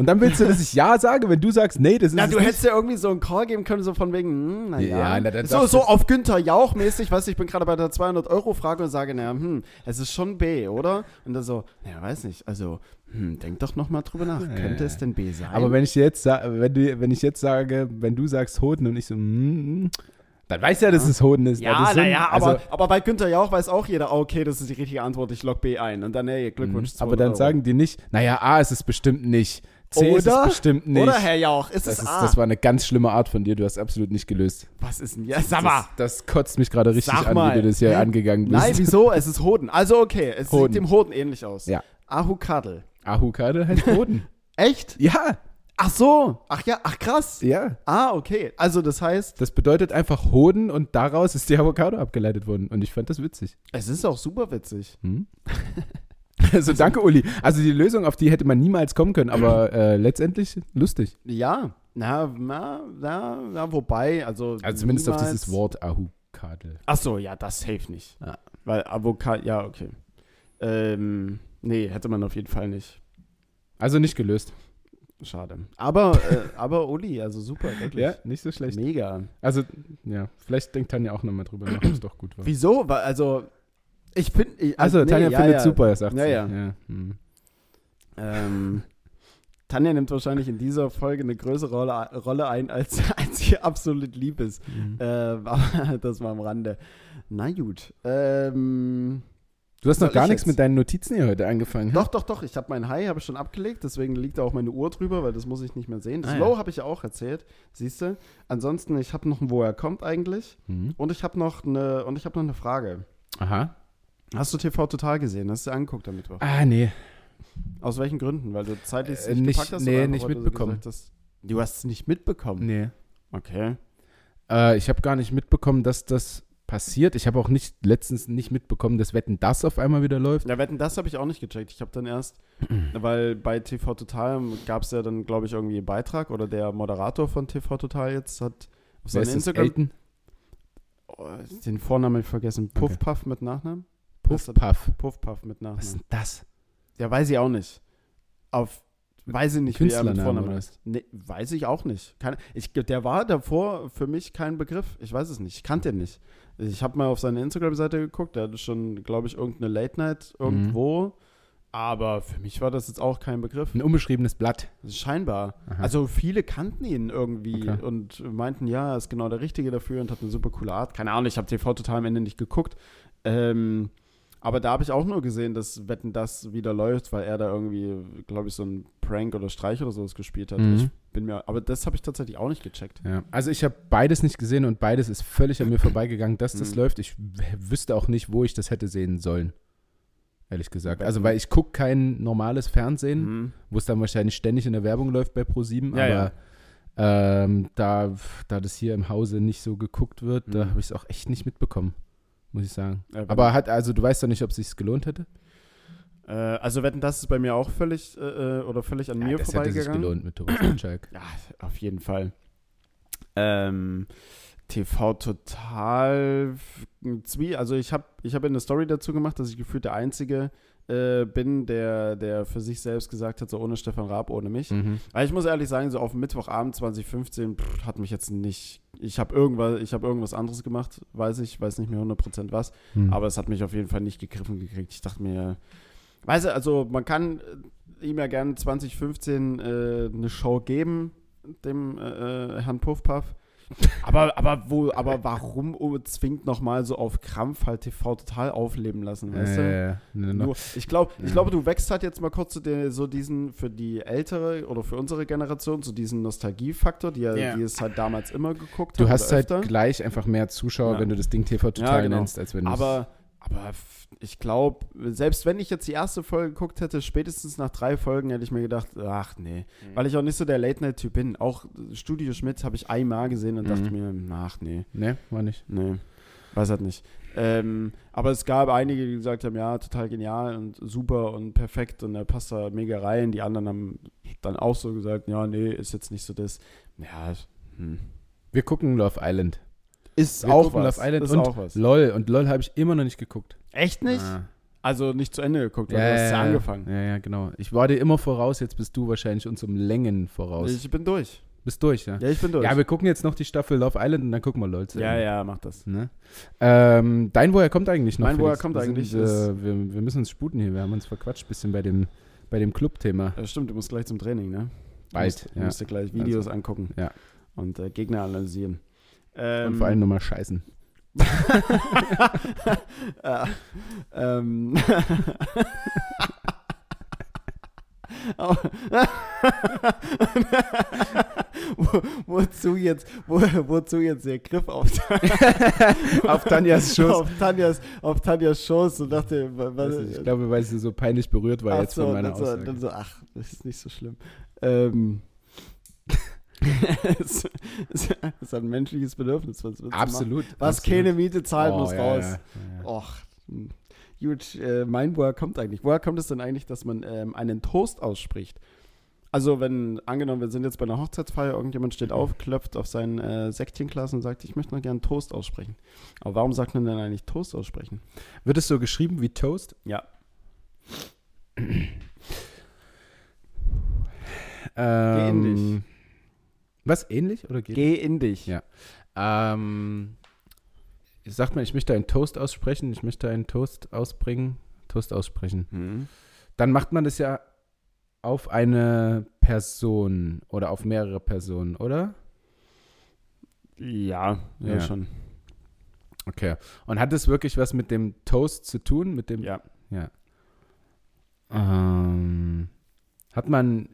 Und dann willst du, dass ich Ja sage, wenn du sagst, nee, das ist Na, du nicht. hättest ja irgendwie so einen Call geben können, so von wegen, hm, naja. Ja, na, so, so auf Günther Jauch mäßig, weißt du, ich bin gerade bei der 200-Euro-Frage und sage, naja, hm, es ist schon B, oder? Und dann so, naja, weiß nicht, also, hm, denk doch noch mal drüber nach, Ja, könnte ja. es denn B sein? Aber wenn ich jetzt wenn du, wenn ich jetzt sage, wenn du sagst Hoden und ich so, mm, dann weiß ja, dass es Hoden ist. ja, naja, aber, also, aber bei Günther Jauch weiß auch jeder, ah, okay, das ist die richtige Antwort, ich log B ein. Und dann, hey, Glückwunsch, Mhm. 200 aber dann Euro. sagen die nicht, naja, A ist es bestimmt nicht. C ist Oder? es bestimmt nicht. Oder, Herr Jauch, ist das, es ist, A? das war eine ganz schlimme Art von dir, du hast absolut nicht gelöst. Was ist denn jetzt? Sag mal. Das, das kotzt mich gerade richtig Sag an, mal. wie du das hier angegangen bist. Nein, wieso? Es ist Hoden. Also, okay, es Hoden. sieht dem Hoden ähnlich aus. Ja. Ahukadel. Ahukade heißt Hoden. Echt? ja, Ach so. Ach ja, ach krass. ja. Ah, okay. Also das heißt, Das bedeutet einfach Hoden und daraus ist die Avocado abgeleitet worden. Und ich fand das witzig. es ist auch super witzig. Hm? Also danke, Uli. Also die Lösung, auf die hätte man niemals kommen können, aber äh, letztendlich lustig. Ja. Na, na, na, na, wobei, also. Also zumindest auf niemals- dieses Wort Ahukadel. Ach so, ja, das safe nicht. Ja. Weil Avocado, ja, okay. Ähm, nee, hätte man auf jeden Fall nicht. Also nicht gelöst. Schade. Aber, äh, aber Uli, also super, wirklich. Ja, nicht so schlecht. Mega. Also, ja, vielleicht denkt Tanja auch nochmal drüber nach, ob es doch gut war. Wieso? Weil, also, ich. Ich, Also, nee, Tanja ja, findet ja. super, sagt Ja, sie. ja. hm. Ähm, Tanja nimmt wahrscheinlich in dieser Folge eine größere Rolle, Rolle ein, als, als sie absolut lieb ist. Mhm. Aber das mal am Rande. Na gut. Ähm, Du hast noch gar ich nichts jetzt? mit deinen Notizen hier heute angefangen. doch, doch, doch. Ich habe mein High habe ich schon abgelegt, deswegen liegt da auch meine Uhr drüber, weil das muss ich nicht mehr sehen. Das Ah, Low ja. habe ich ja auch erzählt, siehst du. Ansonsten, ich habe noch ein Woher kommt eigentlich Mhm. und ich habe noch eine und ich habe noch eine Frage. Aha. Hast du TV Total gesehen? Hast du dir angeguckt am Mittwoch? Ah, nee. Aus welchen Gründen? Weil du zeitlich Äh, nicht, nicht- gepackt hast? nee, nicht mitbekommen. gesagt hast- Du hast es nicht mitbekommen? Nee. Okay. Äh, ich habe gar nicht mitbekommen, dass das passiert. Ich habe auch nicht letztens nicht mitbekommen, dass Wetten das auf einmal wieder läuft. Ja, wetten, das habe ich auch nicht gecheckt. Ich habe dann erst, weil bei TV Total gab es ja dann, glaube ich, irgendwie einen Beitrag oder der Moderator von TV Total jetzt hat auf seinem? Instagram oh, den Vornamen vergessen. Puff Okay. Puff mit Nachnamen? Puff Puff. Puff Puff mit Was ist Nachnamen. denn das? Ja, weiß ich auch nicht. Auf weiß ich nicht, wie er mit Vornamen heißt. Nee, weiß ich auch nicht. Keine, ich, der war davor für mich kein Begriff. Ich weiß es nicht. Ich kannte ihn nicht. Ich habe mal auf seine Instagram-Seite geguckt. Der hatte schon, glaube ich, irgendeine Late-Night Mhm. irgendwo. Aber für mich war das jetzt auch kein Begriff. Ein unbeschriebenes Blatt. Scheinbar. Aha. Also viele kannten ihn irgendwie Okay. und meinten, ja, er ist genau der Richtige dafür und hat eine super coole Art. Keine Ahnung, ich habe TV total am Ende nicht geguckt. Ähm, aber da habe ich auch nur gesehen, dass Wetten das wieder läuft, weil er da irgendwie, glaube ich, so ein Prank oder Streich oder sowas gespielt hat. Mhm. Ich bin mir, aber das habe ich tatsächlich auch nicht gecheckt. Ja. Also ich habe beides nicht gesehen und beides ist völlig an mir vorbeigegangen, dass das Mhm. läuft. Ich wüsste auch nicht, wo ich das hätte sehen sollen. Ehrlich gesagt. Also weil ich gucke kein normales Fernsehen, Mhm. wo es dann wahrscheinlich ständig in der Werbung läuft bei Pro7, Ja, aber Ähm, da, da das hier im Hause nicht so geguckt wird, da Mhm. habe ich es auch echt nicht mitbekommen, muss ich sagen. Ja, wenn- Aber hat, also du weißt doch nicht, ob es sich gelohnt hätte? Äh, also Wetten, das ist bei mir auch völlig äh, äh, oder völlig an mir das hätte sich vorbeigegangen. gelohnt mit Thomas Gottschalk. Ja, auf jeden Fall. Ähm, TV total zwie. Also ich habe ich hab eine Story dazu gemacht, dass ich gefühlt der Einzige äh, bin, der, der für sich selbst gesagt hat, so ohne Stefan Raab, ohne mich. Mhm. Weil ich muss ehrlich sagen, so auf Mittwochabend 2015 pff, hat mich jetzt nicht. Ich habe irgendwas, ich hab irgendwas anderes gemacht, weiß ich, weiß nicht mehr 100% was. Mhm. Aber es hat mich auf jeden Fall nicht gegriffen gekriegt. Ich dachte mir, weißt du, also man kann äh, ihm ja gerne 2015 äh, eine Show geben, dem äh, äh, Herrn Puffpuff. Aber, aber, wo, aber warum zwingt nochmal so auf Krampf halt TV total aufleben lassen, weißt du? Äh, ne, ne. Nur, ich glaube, ich Ja. glaube, du wächst halt jetzt mal kurz zu der, so diesen, für die ältere oder für unsere Generation, so diesen Nostalgiefaktor, die, ja. Ja. die es halt damals immer geguckt Du haben hast halt öfter. gleich einfach mehr Zuschauer, Ja. wenn du das Ding TV total Ja, genau. nennst, als wenn du Aber, aber ich glaube, selbst wenn ich jetzt die erste Folge geguckt hätte, spätestens nach drei Folgen hätte ich mir gedacht, ach nee. Mhm. Weil ich auch nicht so der Late-Night-Typ bin. Auch Studio Schmidt habe ich einmal gesehen und dachte Mhm. mir, ach nee, Ne, war nicht. nee. Weiß halt nicht. Ähm, aber es gab einige, die gesagt haben, ja, total genial und super und perfekt und er passt da mega rein. Die anderen haben dann auch so gesagt, ja, nee, ist jetzt nicht so das. Ja, hm. Wir gucken Love Island. Ist Wir auch was. Love Island ist und auch was. LOL. Und LOL habe ich immer noch nicht geguckt. Echt nicht? Ah. Also nicht zu Ende geguckt, weil du hast ja angefangen. Ja, ja, genau. Ich war dir immer voraus, jetzt bist du wahrscheinlich uns um Längen voraus. Ich bin durch. bist durch, ja? Ja, ich bin durch. Ja, wir gucken jetzt noch die Staffel Love Island und dann gucken wir LOL zu ja, Ende. ja, mach das. Ne? Ähm, dein Woher kommt eigentlich noch? Mein Woher Felix? kommt wir eigentlich Sind, ist- äh, wir, wir müssen uns sputen hier. Wir haben uns verquatscht bisschen bei dem, bei dem Club-Thema. Ja, stimmt, du musst gleich zum Training, ne? Du Bald, musst, du ja. musst dir gleich Videos angucken. Ja. Und äh, Gegner analysieren. Ähm, Und vor allem nochmal scheißen. äh, ähm. Oh. Wo, wozu jetzt, wo, wozu jetzt der Griff auf, Auf Tanjas Schuss. auf Tanjas, auf Tanjas Schoß und dachte, wa- was, Ich glaube, weil sie so peinlich berührt war ach jetzt so, von meiner so, Aussage. dann so, ach, das ist nicht so schlimm. Ähm, es, es ist ein menschliches Bedürfnis, was du machen? Absolut. Was absolut. keine Miete zahlt, Oh, muss ja, raus. Ja, ja. Och, gut, äh, mein woher kommt eigentlich? Woher kommt es denn eigentlich, dass man ähm, einen Toast ausspricht? Also wenn, angenommen, wir sind jetzt bei einer Hochzeitsfeier, irgendjemand steht auf, klopft auf sein äh, Säckchenglas und sagt, ich möchte noch gerne Toast aussprechen. Aber warum sagt man denn eigentlich Toast aussprechen? Wird es so geschrieben wie Toast? Ja. Ähm, Ähnlich. Was, ähnlich oder geht? Geh in dich. Ja. Ähm, sagt man, ich möchte einen Toast aussprechen, ich möchte einen Toast ausbringen, Toast aussprechen. Hm. Dann macht man das ja auf eine Person oder auf mehrere Personen, oder? Ja, ja, Ja. schon. Okay. Und hat es wirklich was mit dem Toast zu tun? Mit dem. Ja. Ja. Ähm, hat man.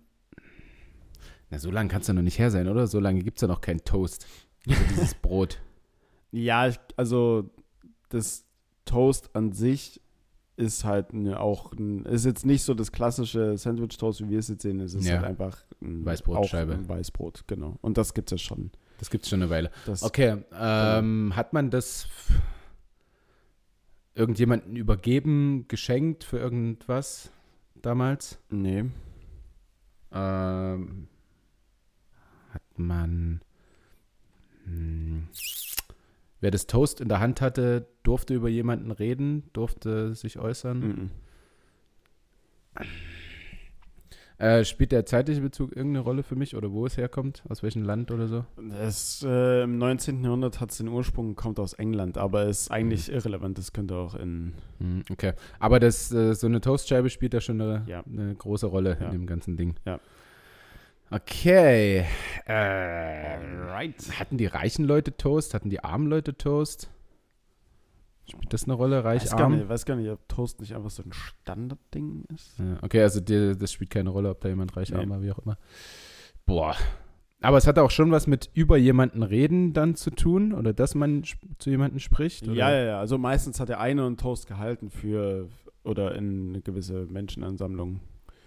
Na, so lange kann es ja noch nicht her sein, oder? So lange gibt es ja noch kein Toast. Also dieses Brot. Ja, also das Toast an sich ist halt eine, auch ein, ist jetzt nicht so das klassische Sandwich-Toast, wie wir es jetzt sehen. Es ist Ja. halt einfach ein, Weißbrotscheibe. ein Weißbrot, genau. Und das gibt es ja schon. Das gibt es schon eine Weile. Das, Okay. Ähm, hat man das irgendjemanden übergeben, geschenkt für irgendwas damals? Nee. Ähm, man. Hm, wer das Toast in der Hand hatte, durfte über jemanden reden, durfte sich äußern. Mhm. Äh, spielt der zeitliche Bezug irgendeine Rolle für mich oder wo es herkommt? Aus welchem Land oder so? Das, äh, Im 19. Jahrhundert hat es den Ursprung, kommt aus England, aber ist eigentlich irrelevant. Das könnte auch in. Hm, okay. Aber das, äh, so eine Toastscheibe spielt da schon eine, Ja. eine große Rolle Ja. in dem ganzen Ding. Ja. Okay. Äh, Right. hatten die reichen Leute Toast? Hatten die armen Leute Toast? Spielt das eine Rolle, reich, Weiß arm? nicht, weiß gar nicht, ob Toast nicht einfach so ein Standardding ist. Ja, okay, also dir, das spielt keine Rolle, ob da jemand reich, Nee. arm war, wie auch immer. Boah. Aber es hat auch schon was mit über jemanden reden dann zu tun oder dass man zu jemandem spricht? Oder? Ja, ja, ja. Also meistens hat der eine einen Toast gehalten für oder in eine gewisse Menschenansammlung,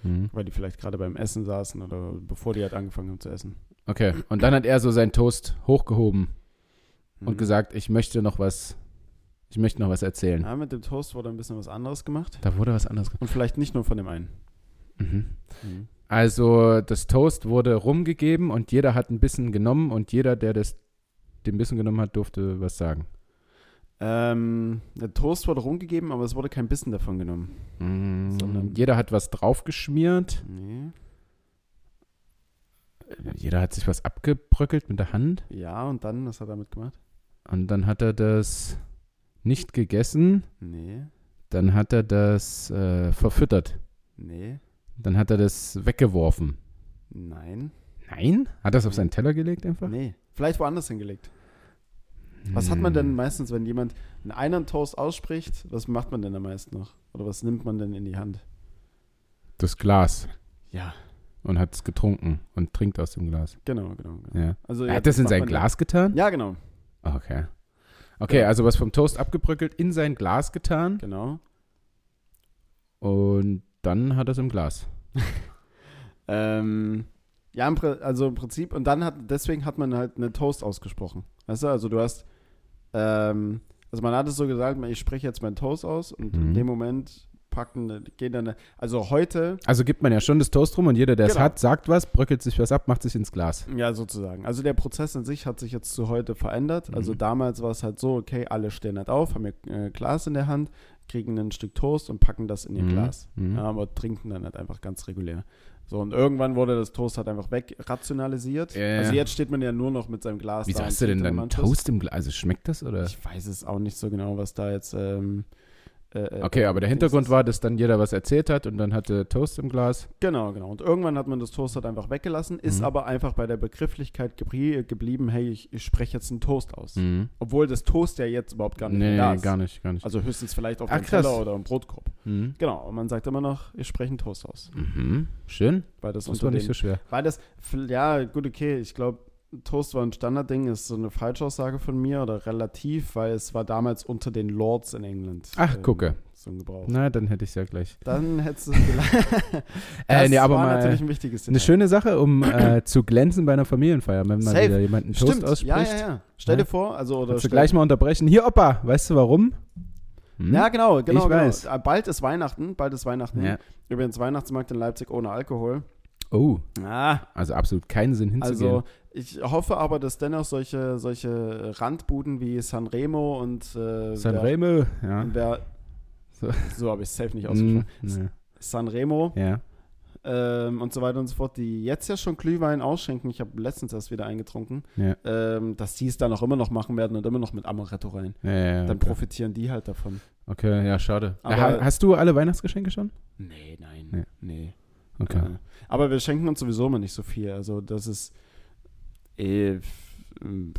Mhm. weil die vielleicht gerade beim Essen saßen oder bevor die halt angefangen haben zu essen. Okay, und dann hat er so seinen Toast hochgehoben und Mhm. gesagt, ich möchte noch was, ich möchte noch was erzählen. Ja, mit dem Toast wurde ein bisschen was anderes gemacht. Da wurde was anderes gemacht. Und vielleicht nicht nur von dem einen. Mhm. Also das Toast wurde rumgegeben und jeder hat ein bisschen genommen und jeder, der das den Bissen genommen hat, durfte was sagen. Ähm, der Toast wurde rumgegeben, aber es wurde kein Bissen davon genommen. Sondern- Jeder hat was draufgeschmiert. Nee. Jeder hat sich was abgebröckelt mit der Hand. Ja, und dann, was hat er damit gemacht? Und dann hat er das nicht gegessen. Nee. Dann hat er das äh, verfüttert. Nee. Dann hat er das weggeworfen. Nein. Nein? Hat er es auf seinen Teller gelegt einfach? Nee. Vielleicht woanders hingelegt. Was hat man denn meistens, wenn jemand einen einen Toast ausspricht? Was macht man denn am meisten noch? Oder was nimmt man denn in die Hand? Das Glas. Ja. Und hat es getrunken und trinkt aus dem Glas. Genau, genau. genau. Ja. Also, Er hat das in sein Glas getan? Ja, genau. Okay. Okay, Ja. also was vom Toast abgebröckelt, in sein Glas getan Genau. und dann hat er es im Glas. Ähm, ja, also im Prinzip, und dann hat, deswegen hat man halt einen Toast ausgesprochen. Weißt du, also du hast, ähm, also man hat es so gesagt, ich spreche jetzt meinen Toast aus und Mhm. in dem Moment packen, gehen dann, also heute, Also gibt man ja schon das Toast rum und jeder, der es Genau. hat, sagt was, bröckelt sich was ab, macht sich ins Glas. ja sozusagen, also der Prozess an sich hat sich jetzt zu heute verändert. Also Mhm. damals war es halt so, okay, alle stehen halt auf, haben ihr äh, Glas in der Hand, kriegen ein Stück Toast und packen das in ihr Mhm. Glas. Mhm. Ja, aber trinken dann halt einfach ganz regulär. So, und irgendwann wurde das Toast halt einfach wegrationalisiert. Ja, ja. Also jetzt steht man ja nur noch mit seinem Glas Wieso da hast und du denn dann. Toast im Glas? Also schmeckt das oder? Ich weiß es auch nicht so genau, was da jetzt. Ähm, äh, äh, Okay, aber der Hintergrund ist. war, dass dann jeder was erzählt hat und dann hatte Toast im Glas. Genau, genau. Und irgendwann hat man das Toast halt einfach weggelassen, ist Mhm. aber einfach bei der Begrifflichkeit geblieben, hey, ich, ich spreche jetzt einen Toast aus. Mhm. Obwohl das Toast ja jetzt überhaupt gar nicht Nee, mehr da nee, ist. gar nicht, gar nicht. Also höchstens vielleicht auf dem. Teller oder im Brotkorb. mhm. Genau, und man sagt immer noch, ich spreche einen Toast aus. Mhm. Schön. Weil das, Das unter war nicht so schwer. Weil das, ja, gut, okay, ich glaube, Toast war ein Standardding, ist so eine Falschaussage von mir oder relativ, weil es war damals unter den Lords in England. Ach, ähm, gucke. So ein Gebrauch. Na, dann hätte ich es ja gleich. Dann hättest du es vielleicht. Äh, nee, aber war mal natürlich ein wichtiges Eine Detail. schöne Sache, um äh, zu glänzen bei einer Familienfeier, wenn mal Safe. wieder jemand einen Toast Stimmt, ausspricht. ja, ja, ja. Stell dir vor, also oder Kannst du gleich mal unterbrechen. Hier, Opa, weißt du warum? Hm? Ja, genau, genau. Ich genau. weiß. Äh, Bald ist Weihnachten, bald ist Weihnachten. Ja. Übrigens Weihnachtsmarkt in Leipzig ohne Alkohol. Oh, Ah, also absolut keinen Sinn hinzugehen. also ich hoffe aber, dass dennoch solche, solche Randbuden wie Sanremo und äh, Sanremo, ja. und wer, So. so, habe ich es safe nicht Hm, ausgesprochen. nee. Sanremo Ja. ähm, und so weiter und so fort, die jetzt ja schon Glühwein ausschenken, ich habe letztens erst wieder eingetrunken, Ja. ähm, dass die es dann auch immer noch machen werden und immer noch mit Amaretto rein. Ja, ja, Dann okay. profitieren die halt davon. okay, ja, schade. Aber- Ha- Hast du alle Weihnachtsgeschenke schon? Nee, nein. Nee. Nee. Okay. Äh, Aber wir schenken uns sowieso immer nicht so viel. Also das ist eh,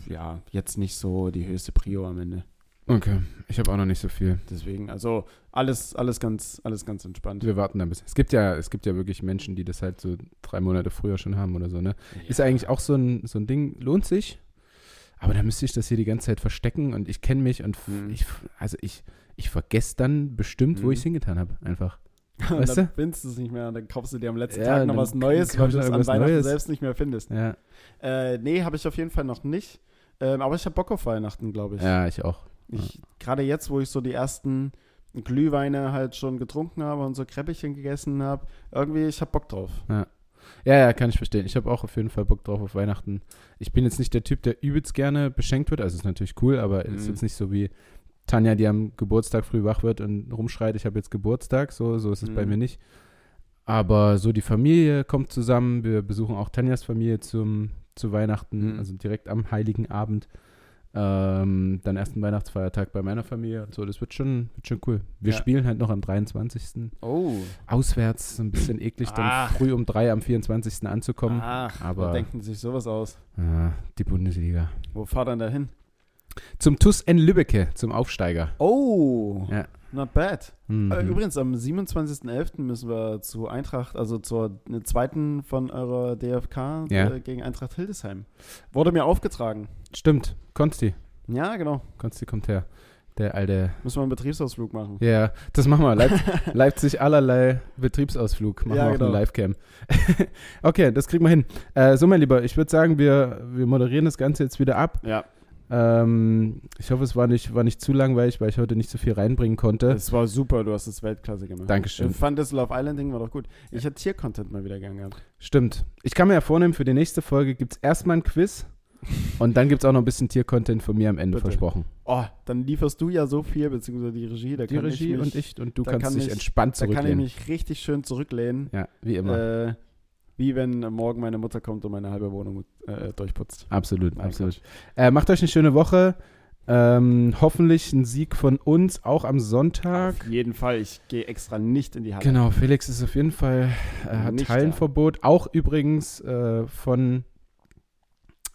ja, jetzt nicht so die höchste Prio am Ende. Okay, ich habe auch noch nicht so viel. Deswegen, also alles, alles ganz, alles ganz entspannt. Wir warten da ein bisschen. Es gibt ja, es gibt ja wirklich Menschen, die das halt so drei Monate früher schon haben oder so, ne? Ist eigentlich auch so ein, so ein Ding, lohnt sich. Aber dann müsste ich das hier die ganze Zeit verstecken und ich kenne mich und Mhm. ich, also ich, ich vergesse dann bestimmt, wo Mhm. ich es hingetan habe. Einfach. Weißt dann du? findest du es nicht mehr und dann kaufst du dir am letzten Ja, Tag noch was Neues, weil du es an Weihnachten Neues. selbst nicht mehr findest. Ja, Äh, nee, habe ich auf jeden Fall noch nicht. Ähm, aber ich habe Bock auf Weihnachten, glaube ich. ja, ich auch. Ich, Gerade jetzt, wo ich so die ersten Glühweine halt schon getrunken habe und so Kräppchen gegessen habe, irgendwie, ich habe Bock drauf. Ja, ja, kann ich verstehen. Ich habe auch auf jeden Fall Bock drauf auf Weihnachten. Ich bin jetzt nicht der Typ, der übelst gerne beschenkt wird. Also ist natürlich cool, aber ist Mhm. jetzt nicht so wie Tanja, die am Geburtstag früh wach wird und rumschreit, ich habe jetzt Geburtstag. So, so ist es bei Mhm. mir nicht. Aber so die Familie kommt zusammen. Wir besuchen auch Tanjas Familie zum, zu Weihnachten, Mhm. also direkt am Heiligen Abend. Ähm, dann ersten Weihnachtsfeiertag bei meiner Familie und so. Das wird schon, wird schon cool. Wir Ja. spielen halt noch am 23. Oh. Auswärts, so ein bisschen eklig, dann Ach. früh um drei am 24. anzukommen. Ach, aber- wo denken sich sowas aus? Ja, die Bundesliga. Wo fahrt dann da hin? Zum TUS N Lübbecke, zum Aufsteiger. Oh, Ja. not bad. Mhm. Äh, übrigens, am 27.11. müssen wir zu Eintracht, also zur äh, zweiten von eurer DFK Ja. äh, gegen Eintracht Hildesheim. Wurde mir aufgetragen. Stimmt, Konsti. Ja, genau. Konsti kommt her. Der alte. Müssen wir einen Betriebsausflug machen. Ja, das machen wir. Leip Leipzig allerlei Betriebsausflug. Machen Ja, wir auf genau. eine Livecam. okay, das kriegen wir hin. Äh, so, mein Lieber, ich würde sagen, wir, wir moderieren das Ganze jetzt wieder ab. Ja, Ähm, ich hoffe, es war nicht, war nicht zu langweilig, weil ich heute nicht so viel reinbringen konnte. es war super, du hast es Weltklasse gemacht. Dankeschön. Ich fand das Love Island-Ding war doch gut. Ich hätte Tier-Content mal wieder gern gehabt. Stimmt. Ich kann mir ja vornehmen, für die nächste Folge gibt es erstmal ein Quiz und dann gibt es auch noch ein bisschen Tier-Content von mir am Ende Bitte. versprochen. Oh, dann lieferst du ja so viel, beziehungsweise die Regie. Da Die kann Regie ich mich, und ich und du kannst kann dich ich- entspannt Da kann ich zurücklehnen. mich richtig schön zurücklehnen. Ja, wie immer. Äh, wie wenn morgen meine Mutter kommt und meine halbe Wohnung äh, durchputzt. absolut, Nein, absolut. Äh, macht euch eine schöne Woche. Ähm, hoffentlich ein Sieg von uns, auch am Sonntag. Auf jeden Fall. Ich gehe extra nicht in die Halle. Genau, Felix ist auf jeden Fall, äh, hat Nicht Hallenverbot. Auch übrigens äh, von,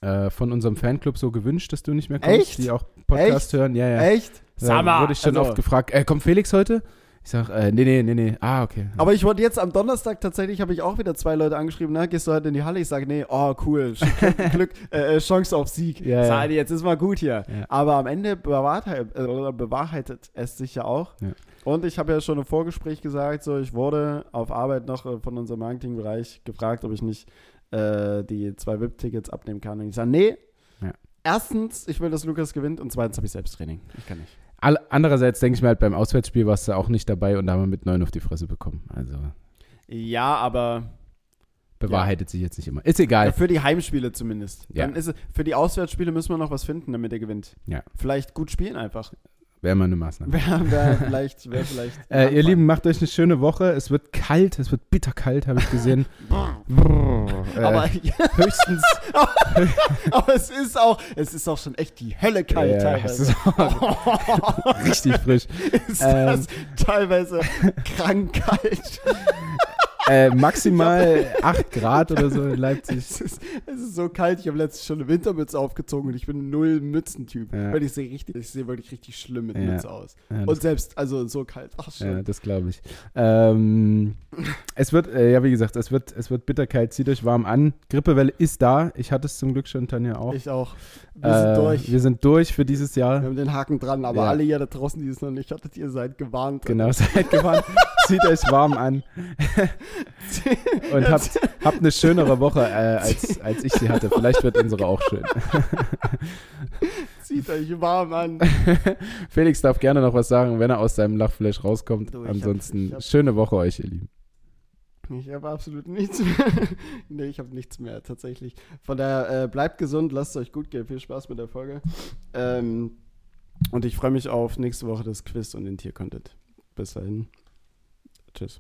äh, von unserem Fanclub so gewünscht, dass du nicht mehr kommst. Echt? Die auch Podcast hören. Ja, ja. Echt? Da mal, wurde ich schon also- oft gefragt, äh, kommt Felix heute? Ich sag, äh, nee, nee, nee, nee. Ah, okay. Aber ich wollte jetzt am Donnerstag tatsächlich, habe ich auch wieder zwei Leute angeschrieben, na, gehst du heute in die Halle? Ich sage, nee, oh, cool, Glück, äh, äh, Chance auf Sieg. Ja, ja. Sag, jetzt ist mal gut hier. Ja. Aber am Ende bewahrheit, äh, bewahrheitet es sich ja auch. Und ich habe ja schon im Vorgespräch gesagt, so, ich wurde auf Arbeit noch äh, von unserem Marketingbereich gefragt, ob ich nicht äh, die zwei VIP-Tickets abnehmen kann. Und ich sage, nee. Erstens, ich will, dass Lukas gewinnt und zweitens habe ich Selbsttraining. Ich kann nicht. Andererseits denke ich mir halt, beim Auswärtsspiel warst du auch nicht dabei und da haben wir mit neun auf die Fresse bekommen. Also Ja, aber bewahrheitet sich jetzt nicht immer. Ist egal. ja, für die Heimspiele zumindest. Ja. Dann ist es, für die Auswärtsspiele müssen wir noch was finden, damit er gewinnt. Ja. Vielleicht gut spielen einfach. Wäre mal eine Maßnahme. Wäre wär vielleicht, wär vielleicht Äh, ihr Lieben, macht euch eine schöne Woche. Es wird kalt, es wird bitterkalt, habe ich gesehen. äh, aber, höchstens. aber es ist auch, es ist auch schon echt die Hölle kalt Ja, teilweise. richtig frisch. ist Ähm. das teilweise krank kalt. Äh, maximal 8 Grad oder so in Leipzig. Es ist, es ist so kalt, ich habe letztens schon eine Wintermütze aufgezogen und ich bin null Mützentyp. Ja. Weil ich sehe richtig, ich sehe wirklich richtig schlimm mit Ja. Mütze aus. Ja, Und selbst, also so kalt. Ach, Ja, schön. das glaube ich. Ähm, es wird, äh, ja, wie gesagt, es wird, es wird bitterkalt. Zieht euch warm an. Grippewelle ist da. Ich hatte es zum Glück schon, Tanja auch. Ich auch. Wir Äh, sind durch. Wir sind durch für dieses Wir Jahr. haben den Haken dran, aber Ja. alle hier da draußen, die es noch nicht hattet, ihr seid gewarnt. Genau, seid gewarnt. Zieht euch warm an und habt, habt eine schönere Woche, äh, als, als ich sie hatte. Vielleicht wird unsere auch schön. Zieht euch warm an. Felix darf gerne noch was sagen, wenn er aus seinem Lachflash rauskommt. Du, hab- Ansonsten ich hab- schöne Woche euch, ihr Lieben. Ich habe absolut nichts mehr. nee, ich habe nichts mehr tatsächlich. Von daher, äh, bleibt gesund, lasst es euch gut gehen. Viel Spaß mit der Folge. Ähm, und ich freue mich auf nächste Woche das Quiz und den Tier-Content. Bis dahin. Tschüss.